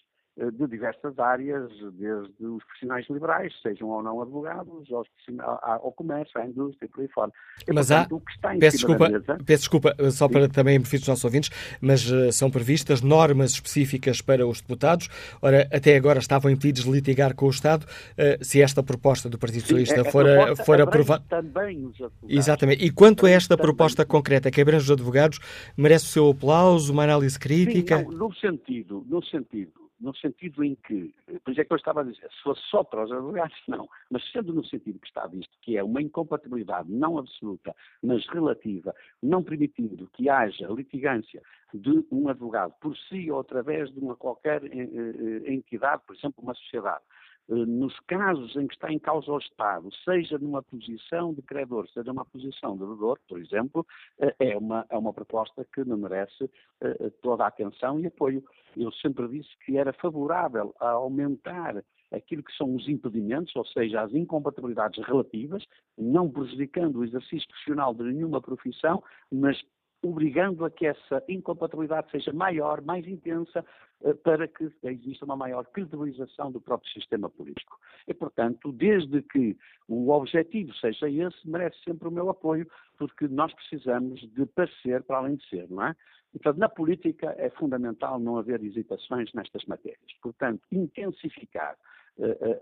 de diversas áreas, desde os profissionais liberais, sejam ou não advogados, aos ao comércio, à indústria por aí fora. E, mas portanto, há, o que está em peço, desculpa, mesa, peço desculpa, eh, só sim. para também benefício dos nossos ouvintes, mas uh, são previstas normas específicas para os deputados. Ora, até agora estavam impedidos de litigar com o Estado. Uh, se esta proposta do Partido Socialista for, for aprovada. Também os advogados. Exatamente. E quanto a esta proposta concreta que abrange os advogados, merece o seu aplauso, uma análise crítica? Sim, não, no sentido, no sentido no sentido em que, por isso é que eu estava a dizer, se fosse só para os advogados, não, mas sendo no sentido que está visto, que é uma incompatibilidade não absoluta, mas relativa, não permitindo que haja litigância de um advogado por si ou através de uma qualquer eh, eh, entidade, por exemplo, uma sociedade, nos casos em que está em causa o Estado, seja numa posição de credor, seja numa posição de devedor, por exemplo, eh, é uma, é uma proposta que me merece eh, toda a atenção e apoio. Eu sempre disse que era favorável a aumentar aquilo que são os impedimentos, ou seja, as incompatibilidades relativas, não prejudicando o exercício profissional de nenhuma profissão, mas obrigando a que essa incompatibilidade seja maior, mais intensa, eh, para que exista uma maior credibilização do próprio sistema político. E, portanto, desde que o objetivo seja esse, merece sempre o meu apoio, porque nós precisamos de parecer para além de ser, não é? Portanto, na política é fundamental não haver hesitações nestas matérias. Portanto, intensificar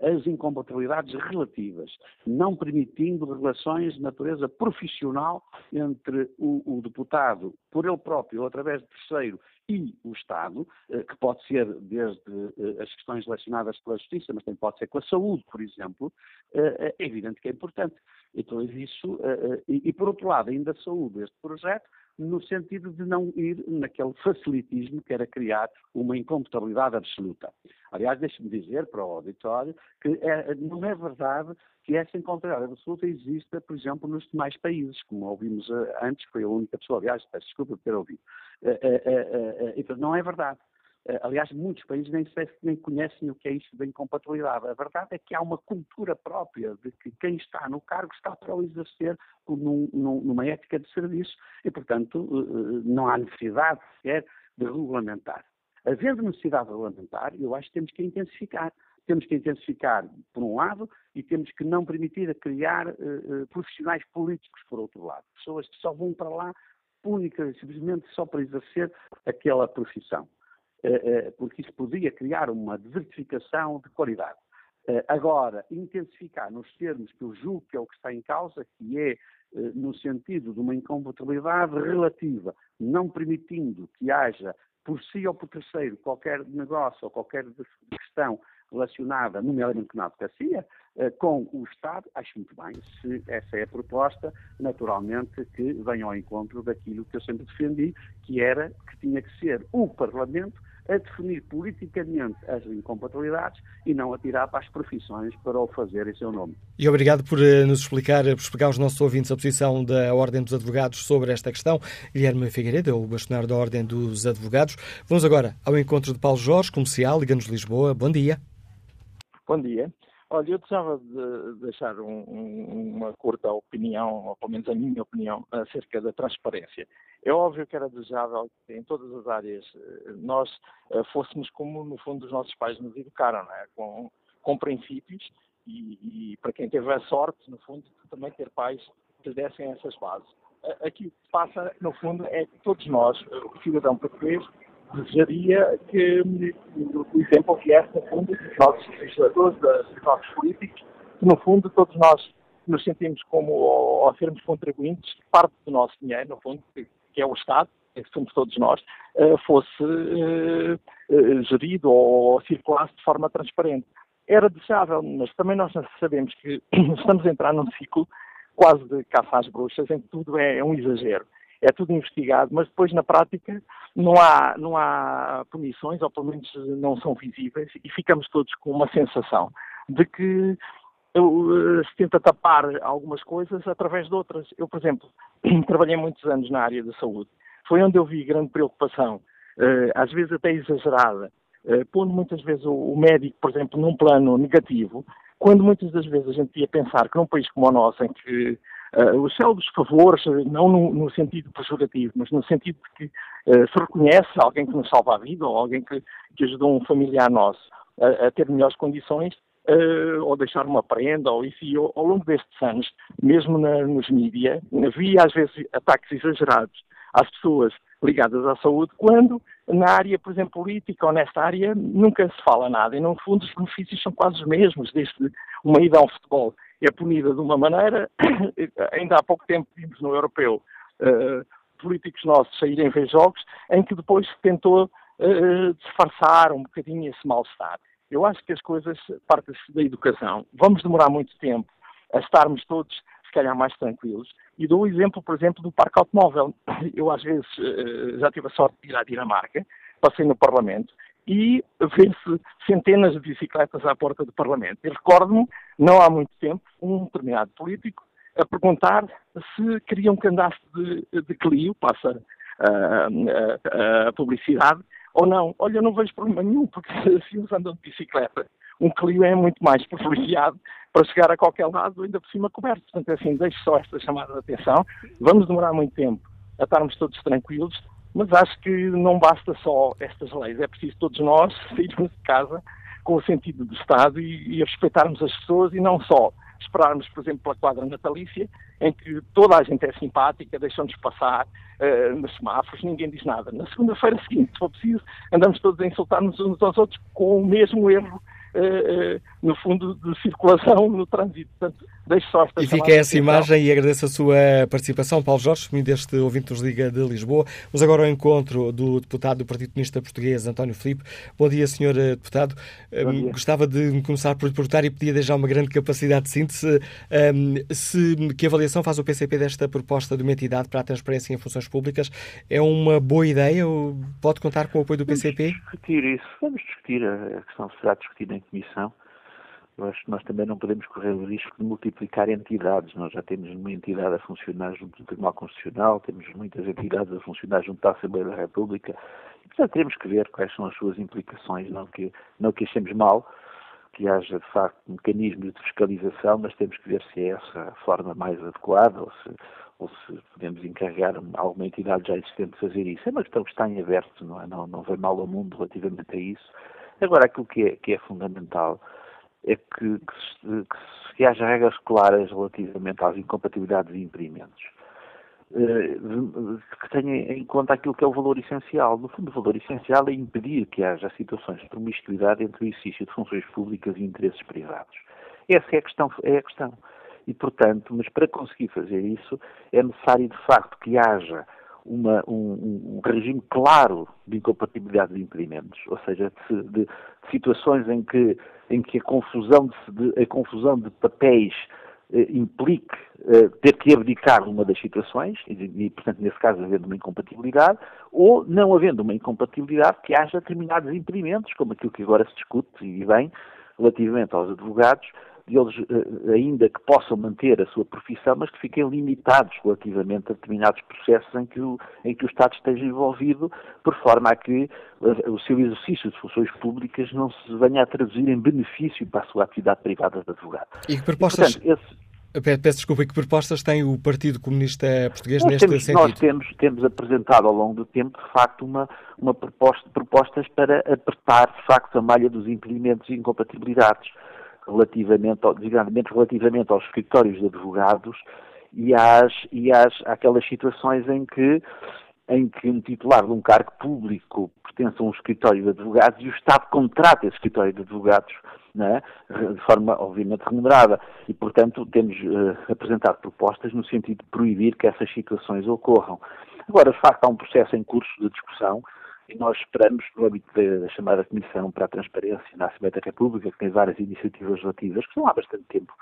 as incompatibilidades relativas, não permitindo relações de natureza profissional entre o, o, deputado, por ele próprio ou através de terceiro, e o Estado, eh, que pode ser desde as questões relacionadas com a justiça, mas também pode ser com a saúde, por exemplo, é evidente que é importante. Então, isso, e por outro lado, ainda a saúde, este projeto no sentido de não ir naquele facilitismo que era criar uma incomputabilidade absoluta. Aliás, deixe-me dizer para o auditório que é, não é verdade que essa incomputabilidade absoluta exista, por exemplo, nos demais países, como ouvimos uh, antes, foi a única pessoa, aliás, peço desculpa por ter ouvido. Uh, então, não é verdade. Eh, aliás, muitos países nem, nem conhecem o que é isso da incompatibilidade. A verdade é que há uma cultura própria de que quem está no cargo está para o exercer num, numa ética de serviço e, portanto, eh, eh, não há necessidade sequer de regulamentar. Havendo necessidade de regulamentar, eu acho que temos que intensificar. Temos que intensificar, por um lado, e temos que não permitir a criar uh, profissionais políticos, por outro lado. Pessoas que só vão para lá única e simplesmente só para exercer aquela profissão. Eh, eh, porque isso podia criar uma desertificação de qualidade. Eh, agora, intensificar nos termos que eu julgo que é o que está em causa, que é no sentido de uma incompatibilidade relativa, não permitindo que haja por si ou por terceiro qualquer negócio ou qualquer questão relacionada, nomeadamente na advocacia, com o Estado, acho muito bem. Se essa é a proposta, naturalmente que venha ao encontro daquilo que eu sempre defendi, que era que tinha que ser o Parlamento a definir politicamente as incompatibilidades e não a tirar para as profissões para o fazer em seu nome. E obrigado por eh, nos explicar, por explicar aos nossos ouvintes a posição da Ordem dos Advogados sobre esta questão. Guilherme Figueiredo, o bastonário da Ordem dos Advogados. Vamos agora ao encontro de Paulo Jorge, comercial, Liga-nos Lisboa. Bom dia. Bom dia. Olha, eu precisava de deixar um, um, uma curta opinião, ou pelo menos a minha opinião, acerca da transparência. É óbvio que era desejável que em todas as áreas eh, nós eh, fôssemos como, no fundo, os nossos pais nos educaram, é? com, com princípios e, e, para quem teve a sorte, no fundo, também ter pais que dessem essas bases. Aqui o que passa, no fundo, é que todos nós, o cidadão português, desejaria que o exemplo viesse, no fundo, dos nossos legisladores, dos nossos políticos, que, no fundo, todos nós nos sentimos como, ao, sermos contribuintes, parte do nosso dinheiro, no fundo, que, que é o Estado, que somos todos nós, uh, fosse uh, uh, gerido ou circulasse de forma transparente. Era desejável, mas também nós sabemos que estamos a entrar num ciclo quase de caça às bruxas, em que tudo é, é um exagero é tudo investigado, mas depois na prática não há, não há punições, ou pelo menos não são visíveis, e ficamos todos com uma sensação de que eh, se tenta tapar algumas coisas através de outras. Eu, por exemplo, trabalhei muitos anos na área da saúde. Foi onde eu vi grande preocupação, eh, às vezes até exagerada, eh, pondo muitas vezes o médico, por exemplo, num plano negativo, quando muitas das vezes a gente ia pensar que num país como o nosso, em que Uh, os célebres favores, não no, no, sentido pejorativo, mas no sentido de que uh, se reconhece alguém que nos salva a vida ou alguém que, que ajudou um familiar nosso a, a ter melhores condições, uh, ou deixar uma prenda, ou isso, e ao, ao longo destes anos, mesmo na, nos mídias, havia às vezes ataques exagerados às pessoas ligadas à saúde, quando na área, por exemplo, política ou nesta área, nunca se fala nada. E, no fundo, os benefícios são quase os mesmos, desde uma ida ao futebol é punida de uma maneira. Ainda há pouco tempo vimos no europeu uh, políticos nossos saírem ver jogos em que depois se tentou uh, disfarçar um bocadinho esse mal-estar. Eu acho que as coisas partem-se da educação. Vamos demorar muito tempo a estarmos todos, se calhar, mais tranquilos. E dou o exemplo, por exemplo, do parque automóvel. Eu, às vezes, uh, já tive a sorte de ir à Dinamarca, passei no Parlamento e ver-se centenas de bicicletas à porta do Parlamento. E recordo-me, não há muito tempo, um determinado político a perguntar se queriam que andasse de, de Clio, passa a, a, a publicidade, ou não. Olha, eu não vejo problema nenhum, porque se eles andam de bicicleta, um Clio é muito mais privilegiado para chegar a qualquer lado, ainda por cima coberto. Portanto, é assim, deixo só esta chamada de atenção. Vamos demorar muito tempo a estarmos todos tranquilos, mas acho que não basta só estas leis, é preciso todos nós sairmos de casa com o sentido do Estado e, e respeitarmos as pessoas e não só esperarmos, por exemplo, pela quadra natalícia, em que toda a gente é simpática, deixam-nos passar uh, nos semáforos, ninguém diz nada. Na segunda-feira seguinte, se for preciso, andamos todos a insultar-nos uns aos outros com o mesmo erro no fundo, de circulação no trânsito. Portanto, deixo só esta E fica essa imagem e agradeço a sua participação, Paulo Jorge, deste ouvinte nos Liga de Lisboa. Vamos agora ao encontro do deputado do Partido Comunista Português, António Filipe. Bom dia, senhor deputado. Um, dia. Gostava de começar por perguntar e pedia já uma grande capacidade de síntese. Um, se, que avaliação faz o PCP desta proposta de uma entidade para a transparência em funções públicas? É uma boa ideia? Pode contar com o apoio do PCP? Vamos discutir isso. Vamos discutir. A questão será discutida em comissão. Que nós também não podemos correr o risco de multiplicar entidades. Nós já temos uma entidade a funcionar junto do Tribunal Constitucional, temos muitas entidades a funcionar junto à Assembleia da República. Portanto, temos que ver quais são as suas implicações. Não que, não que achemos mal que haja, de facto, mecanismos de fiscalização, mas temos que ver se é essa a forma mais adequada ou se, ou se podemos encarregar alguma entidade já existente de fazer isso. É uma questão que está em aberto, não, é? não, não vem mal ao mundo relativamente a isso. Agora, aquilo que é, que é fundamental é que, que, que, se, haja regras claras relativamente às incompatibilidades de impedimentos, eh, que tenha em conta aquilo que é o valor essencial. No fundo, o valor essencial é impedir que haja situações de promiscuidade entre o exercício de funções públicas e interesses privados. Essa é a questão. É a questão. E, portanto, mas para conseguir fazer isso, é necessário, de facto, que haja uma, um, um, regime claro de incompatibilidade de impedimentos, ou seja, de, de, de situações em que, em que a, confusão de, a confusão de papéis eh, implique eh, ter que abdicar de uma das situações, e, e, portanto, nesse caso, havendo uma incompatibilidade, ou não havendo uma incompatibilidade, que haja determinados impedimentos, como aquilo que agora se discute, e bem, relativamente aos advogados, de eles, eh, ainda que possam manter a sua profissão, mas que fiquem limitados relativamente a determinados processos em que o, em que o Estado esteja envolvido, por forma a que eh, o seu exercício de funções públicas não se venha a traduzir em benefício para a sua atividade privada de advogado. E que propostas... E, portanto, esse... Peço desculpa, que propostas tem o Partido Comunista Português nós neste temos, sentido? Nós temos, temos apresentado ao longo do tempo, de facto, uma, uma proposta, propostas para apertar, de facto, a malha dos impedimentos e incompatibilidades relativamente, designadamente relativamente aos escritórios de advogados e às, e às àquelas situações em que em que um titular de um cargo público pertence a um escritório de advogados e o Estado contrata esse escritório de advogados é? de forma, obviamente, remunerada. E, portanto, temos uh, apresentado propostas no sentido de proibir que essas situações ocorram. Agora, de facto, há um processo em curso de discussão e nós esperamos, no âmbito da, chamada Comissão para a Transparência na Assembleia da República, que tem várias iniciativas legislativas, que estão há bastante tempo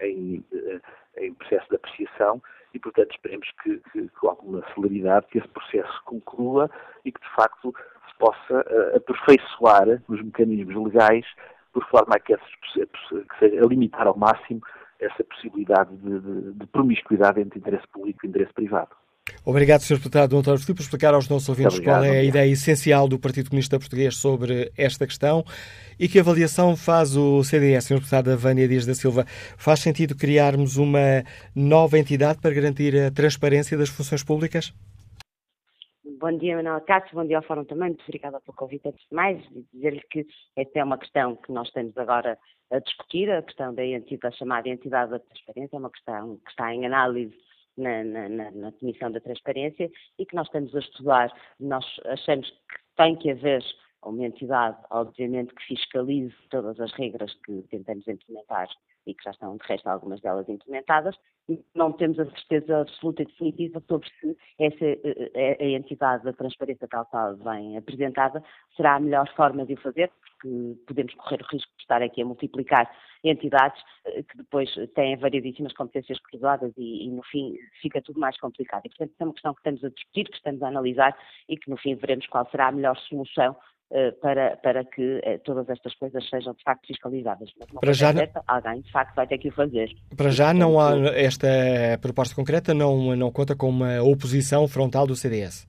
em, eh, em processo de apreciação, e, portanto, esperemos que, que, com alguma celeridade, que esse processo conclua e que, de facto, se possa uh, aperfeiçoar os mecanismos legais por forma a que, que seja, a limitar ao máximo essa possibilidade de, de, de promiscuidade entre interesse público e interesse privado. Obrigado, Sr. Deputado António Filipe, por explicar aos nossos ouvintes obrigado, qual é a ideia essencial do Partido Comunista Português sobre esta questão e que avaliação faz o CDS, Sr. Deputado Vânia Dias da Silva. Faz sentido criarmos uma nova entidade para garantir a transparência das funções públicas? Bom dia, Manuela Cássio, bom dia ao Fórum também, muito obrigada pelo convite antes de mais e dizer-lhe que esta é uma questão que nós estamos agora a discutir, a questão da entidade, chamada entidade da transparência, é uma questão que está em análise na, na, na, Comissão da Transparência e que nós estamos a estudar. Nós achamos que tem que haver uma entidade, obviamente, que fiscalize todas as regras que tentamos implementar e que já estão, de resto, algumas delas implementadas, não temos a certeza absoluta e definitiva sobre se essa eh, eh, a entidade da transparência tal qual vem apresentada será a melhor forma de o fazer, porque podemos correr o risco de estar aqui a multiplicar entidades eh, que depois têm variedíssimas competências cruzadas e, e, no fim, fica tudo mais complicado. E, portanto, é uma questão que estamos a discutir, que estamos a analisar e que, no fim, veremos qual será a melhor solução para, para que eh, todas estas coisas sejam de facto fiscalizadas. Para já certa, alguém de facto vai ter que o fazer. Para já não há esta proposta concreta não, não conta com uma oposição frontal do CDS.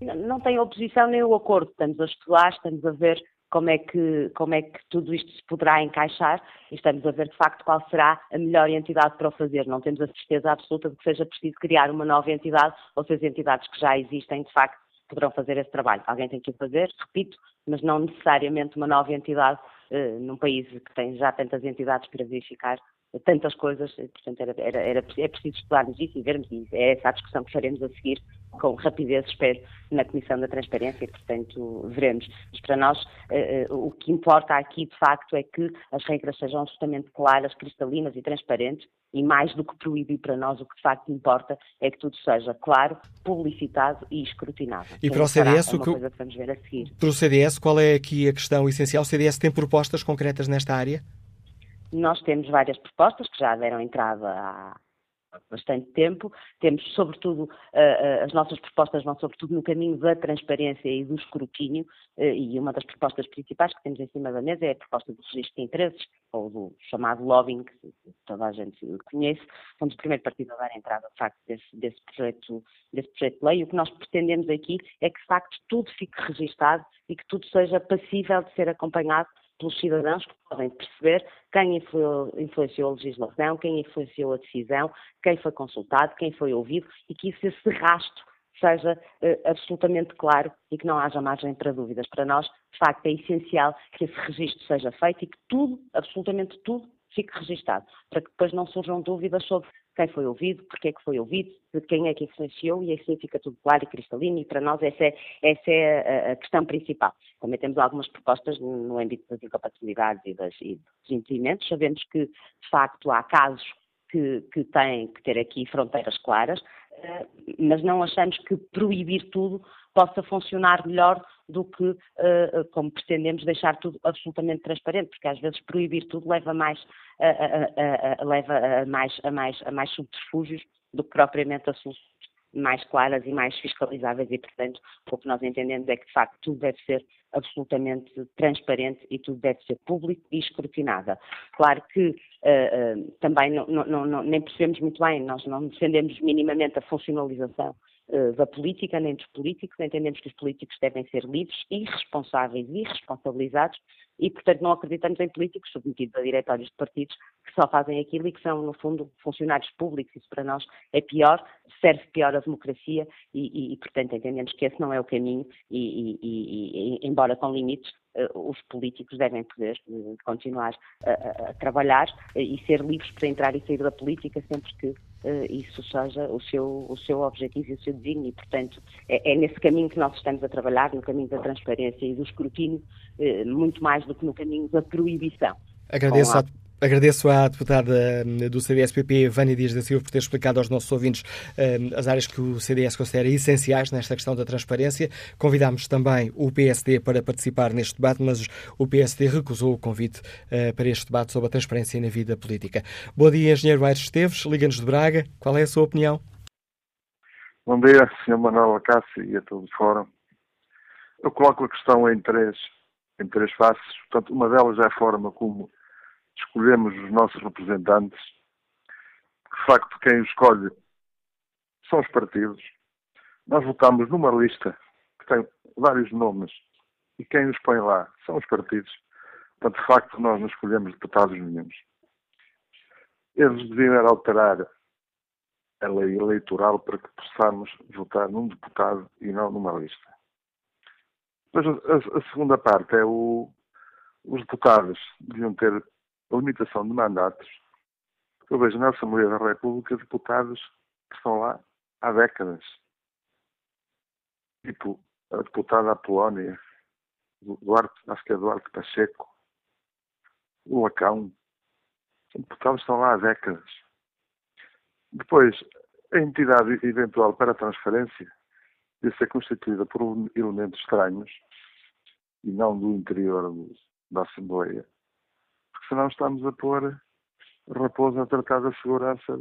Não, não tem oposição nem o acordo. Estamos a estudar, estamos a ver como é, que, como é que tudo isto se poderá encaixar e estamos a ver de facto qual será a melhor entidade para o fazer. Não temos a certeza absoluta de que seja preciso criar uma nova entidade ou se as entidades que já existem de facto poderão fazer esse trabalho. Alguém tem que o fazer, repito, mas não necessariamente uma nova entidade uh, num país que tem já tantas entidades para verificar tantas coisas, portanto era, era, era, é preciso estudarmos isso e vermos isso. É essa a discussão que faremos a seguir com rapidez, espero, na Comissão da Transparência e, portanto, veremos. Mas para nós, uh, uh, o que importa aqui, de facto, é que as regras sejam absolutamente claras, cristalinas e transparentes e mais do que proibir para nós, o que de facto importa é que tudo seja claro, publicitado e escrutinado. E para o CDS, o que, que vamos ver a seguir. Para o CDS, qual é aqui a questão essencial? O CDS tem propostas concretas nesta área? Nós temos várias propostas que já deram entrada há bastante tempo. Temos, sobretudo, as nossas propostas vão, sobretudo, no caminho da transparência e do escrutínio, eh, e uma das propostas principais que temos em cima da mesa é a proposta do registro de interesses, ou do chamado lobbying, que toda a gente conhece. Fomos o primeiro partido a dar entrada, de facto, desse, desse, projeto, desse projeto de lei. O que nós pretendemos aqui é que, de facto, tudo fique registado e que tudo seja passível de ser acompanhado pelos cidadãos que podem perceber quem influenciou a legislação, quem influenciou a decisão, quem foi consultado, quem foi ouvido e que isso, esse rastro seja uh, absolutamente claro e que não haja margem para dúvidas. Para nós, de facto, é essencial que esse registro seja feito e que tudo, absolutamente tudo, fique registado, para que depois não surjam dúvidas sobre quem foi ouvido, porque é que foi ouvido, de quem é que influenciou e assim fica tudo claro e cristalino e para nós essa é, essa é a, questão principal. Também temos algumas propostas no âmbito das incompatibilidades e, das, e dos impedimentos. Sabemos que, de facto, há casos que, que têm que ter aqui fronteiras claras, mas não achamos que proibir tudo possa funcionar melhor do que, uh, como pretendemos, deixar tudo absolutamente transparente, porque às vezes proibir tudo leva mais, a, a, a, leva a mais, a, mais, a mais subterfúgios do que propriamente a soluções mais claras e mais fiscalizáveis e, portanto, o que nós entendemos é que, de facto, tudo deve ser absolutamente transparente e tudo deve ser público e escrutinado. Claro que uh, uh, também não, não, não, nem percebemos muito bem, nós não defendemos minimamente a funcionalização uh, da política, nem dos políticos, entendemos que os políticos devem ser livres e responsáveis e responsabilizados e, portanto, não acreditamos em políticos submetidos a diretórios de partidos que só fazem aquilo e que são, no fundo, funcionários públicos. Isso para nós é pior, serve pior a democracia e, e, e portanto, entendemos que esse não é o caminho e, e embora com limites, os políticos devem poder eh, continuar a, a, trabalhar eh, e ser livres para entrar e sair da política sempre que isso seja o seu, o seu objetivo e o seu desígnio. E, portanto, é, é, nesse caminho que nós estamos a trabalhar, no caminho da transparência e do escrutínio, muito mais do que no caminho da proibição. Agradeço a Agradeço à deputada hum, do CDS-PP, Vânia Dias da Silva, por ter explicado aos nossos ouvintes hum, as áreas que o CDS considera essenciais nesta questão da transparência. Convidámos também o PSD para participar neste debate, mas o PSD recusou o convite uh, para este debate sobre a transparência na vida política. Bom dia, Engenheiro Aires Esteves, Liga-nos de Braga. Qual é a sua opinião? Bom dia, Sr. Manuel Acácio e a todo o fórum. Eu coloco a questão em três, em três faces. Portanto, uma delas é a forma como escolhemos os nossos representantes. De facto, quem os escolhe são os partidos. Nós votamos numa lista que tem vários nomes e quem os põe lá são os partidos. Portanto, de facto, nós não escolhemos deputados nenhums. Eles deviam alterar a lei eleitoral para que possamos votar num deputado e não numa lista. Mas a, a segunda parte é o, os deputados deviam ter a limitação de mandatos. Eu vejo na Assembleia da República deputados que estão lá há décadas. Tipo a deputada Apolónia Duarte, acho que é Duarte Pacheco, o Lacão, são deputados estão lá há décadas. Depois, a entidade eventual para a transferência deve ser constituída por elementos estranhos e não do interior da Assembleia, porque senão estamos a pôr raposa a tratar da segurança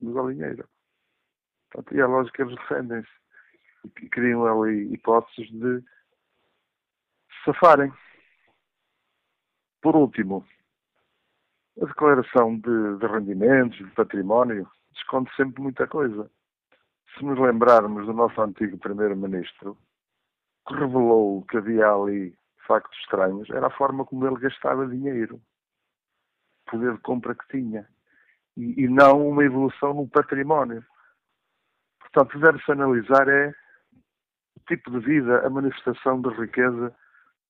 do galinheiro. Portanto, e é lógico que eles defendem-se e criam ali hipóteses de safarem. Por último, a declaração de, de rendimentos, de património, esconde sempre muita coisa. Se nos lembrarmos do nosso antigo primeiro-ministro, que revelou que havia ali factos estranhos, era a forma como ele gastava dinheiro, poder de compra que tinha, e, e não uma evolução no património. Portanto, deve-se analisar é o tipo de vida, a manifestação de riqueza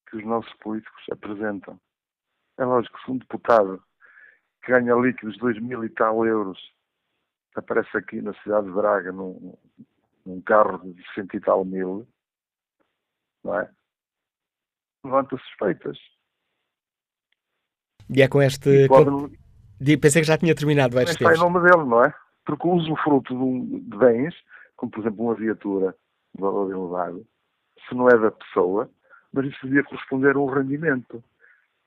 que os nossos políticos apresentam. É lógico que se um deputado que ganha líquidos de 2 mil e tal euros aparece aqui na cidade de Braga num, num carro de cento e tal mil, não é? Levanta suspeitas. E é com este. E pode... Pensei que já tinha terminado vários Está em nome dele, não é? Porque o usufruto de, um, de bens, como por exemplo uma viatura de valor elevado, se não é da pessoa, mas isso devia corresponder a um rendimento.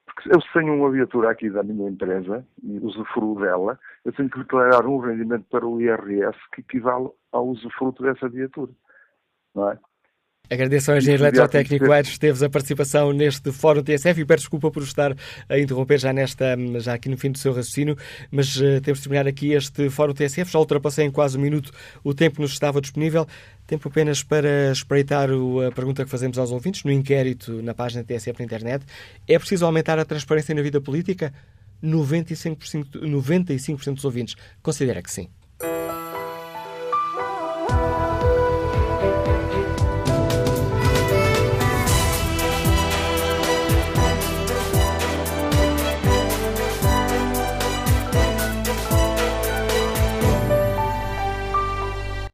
Porque eu tenho uma viatura aqui da minha empresa e usufruo dela, eu tenho que declarar um rendimento para o IRS que equivale ao usufruto dessa viatura. Não é? Agradeço ao engenheiro eletrotécnico Aires Esteves a participação neste Fórum TSF e peço desculpa por estar a interromper já, nesta, já aqui no fim do seu raciocínio, mas uh, temos de terminar aqui este Fórum TSF. Já ultrapassei em quase um minuto o tempo que nos estava disponível. Tempo apenas para espreitar a pergunta que fazemos aos ouvintes no inquérito na página TSF na internet. É preciso aumentar a transparência na vida política? 95%, 95 dos ouvintes considera que sim.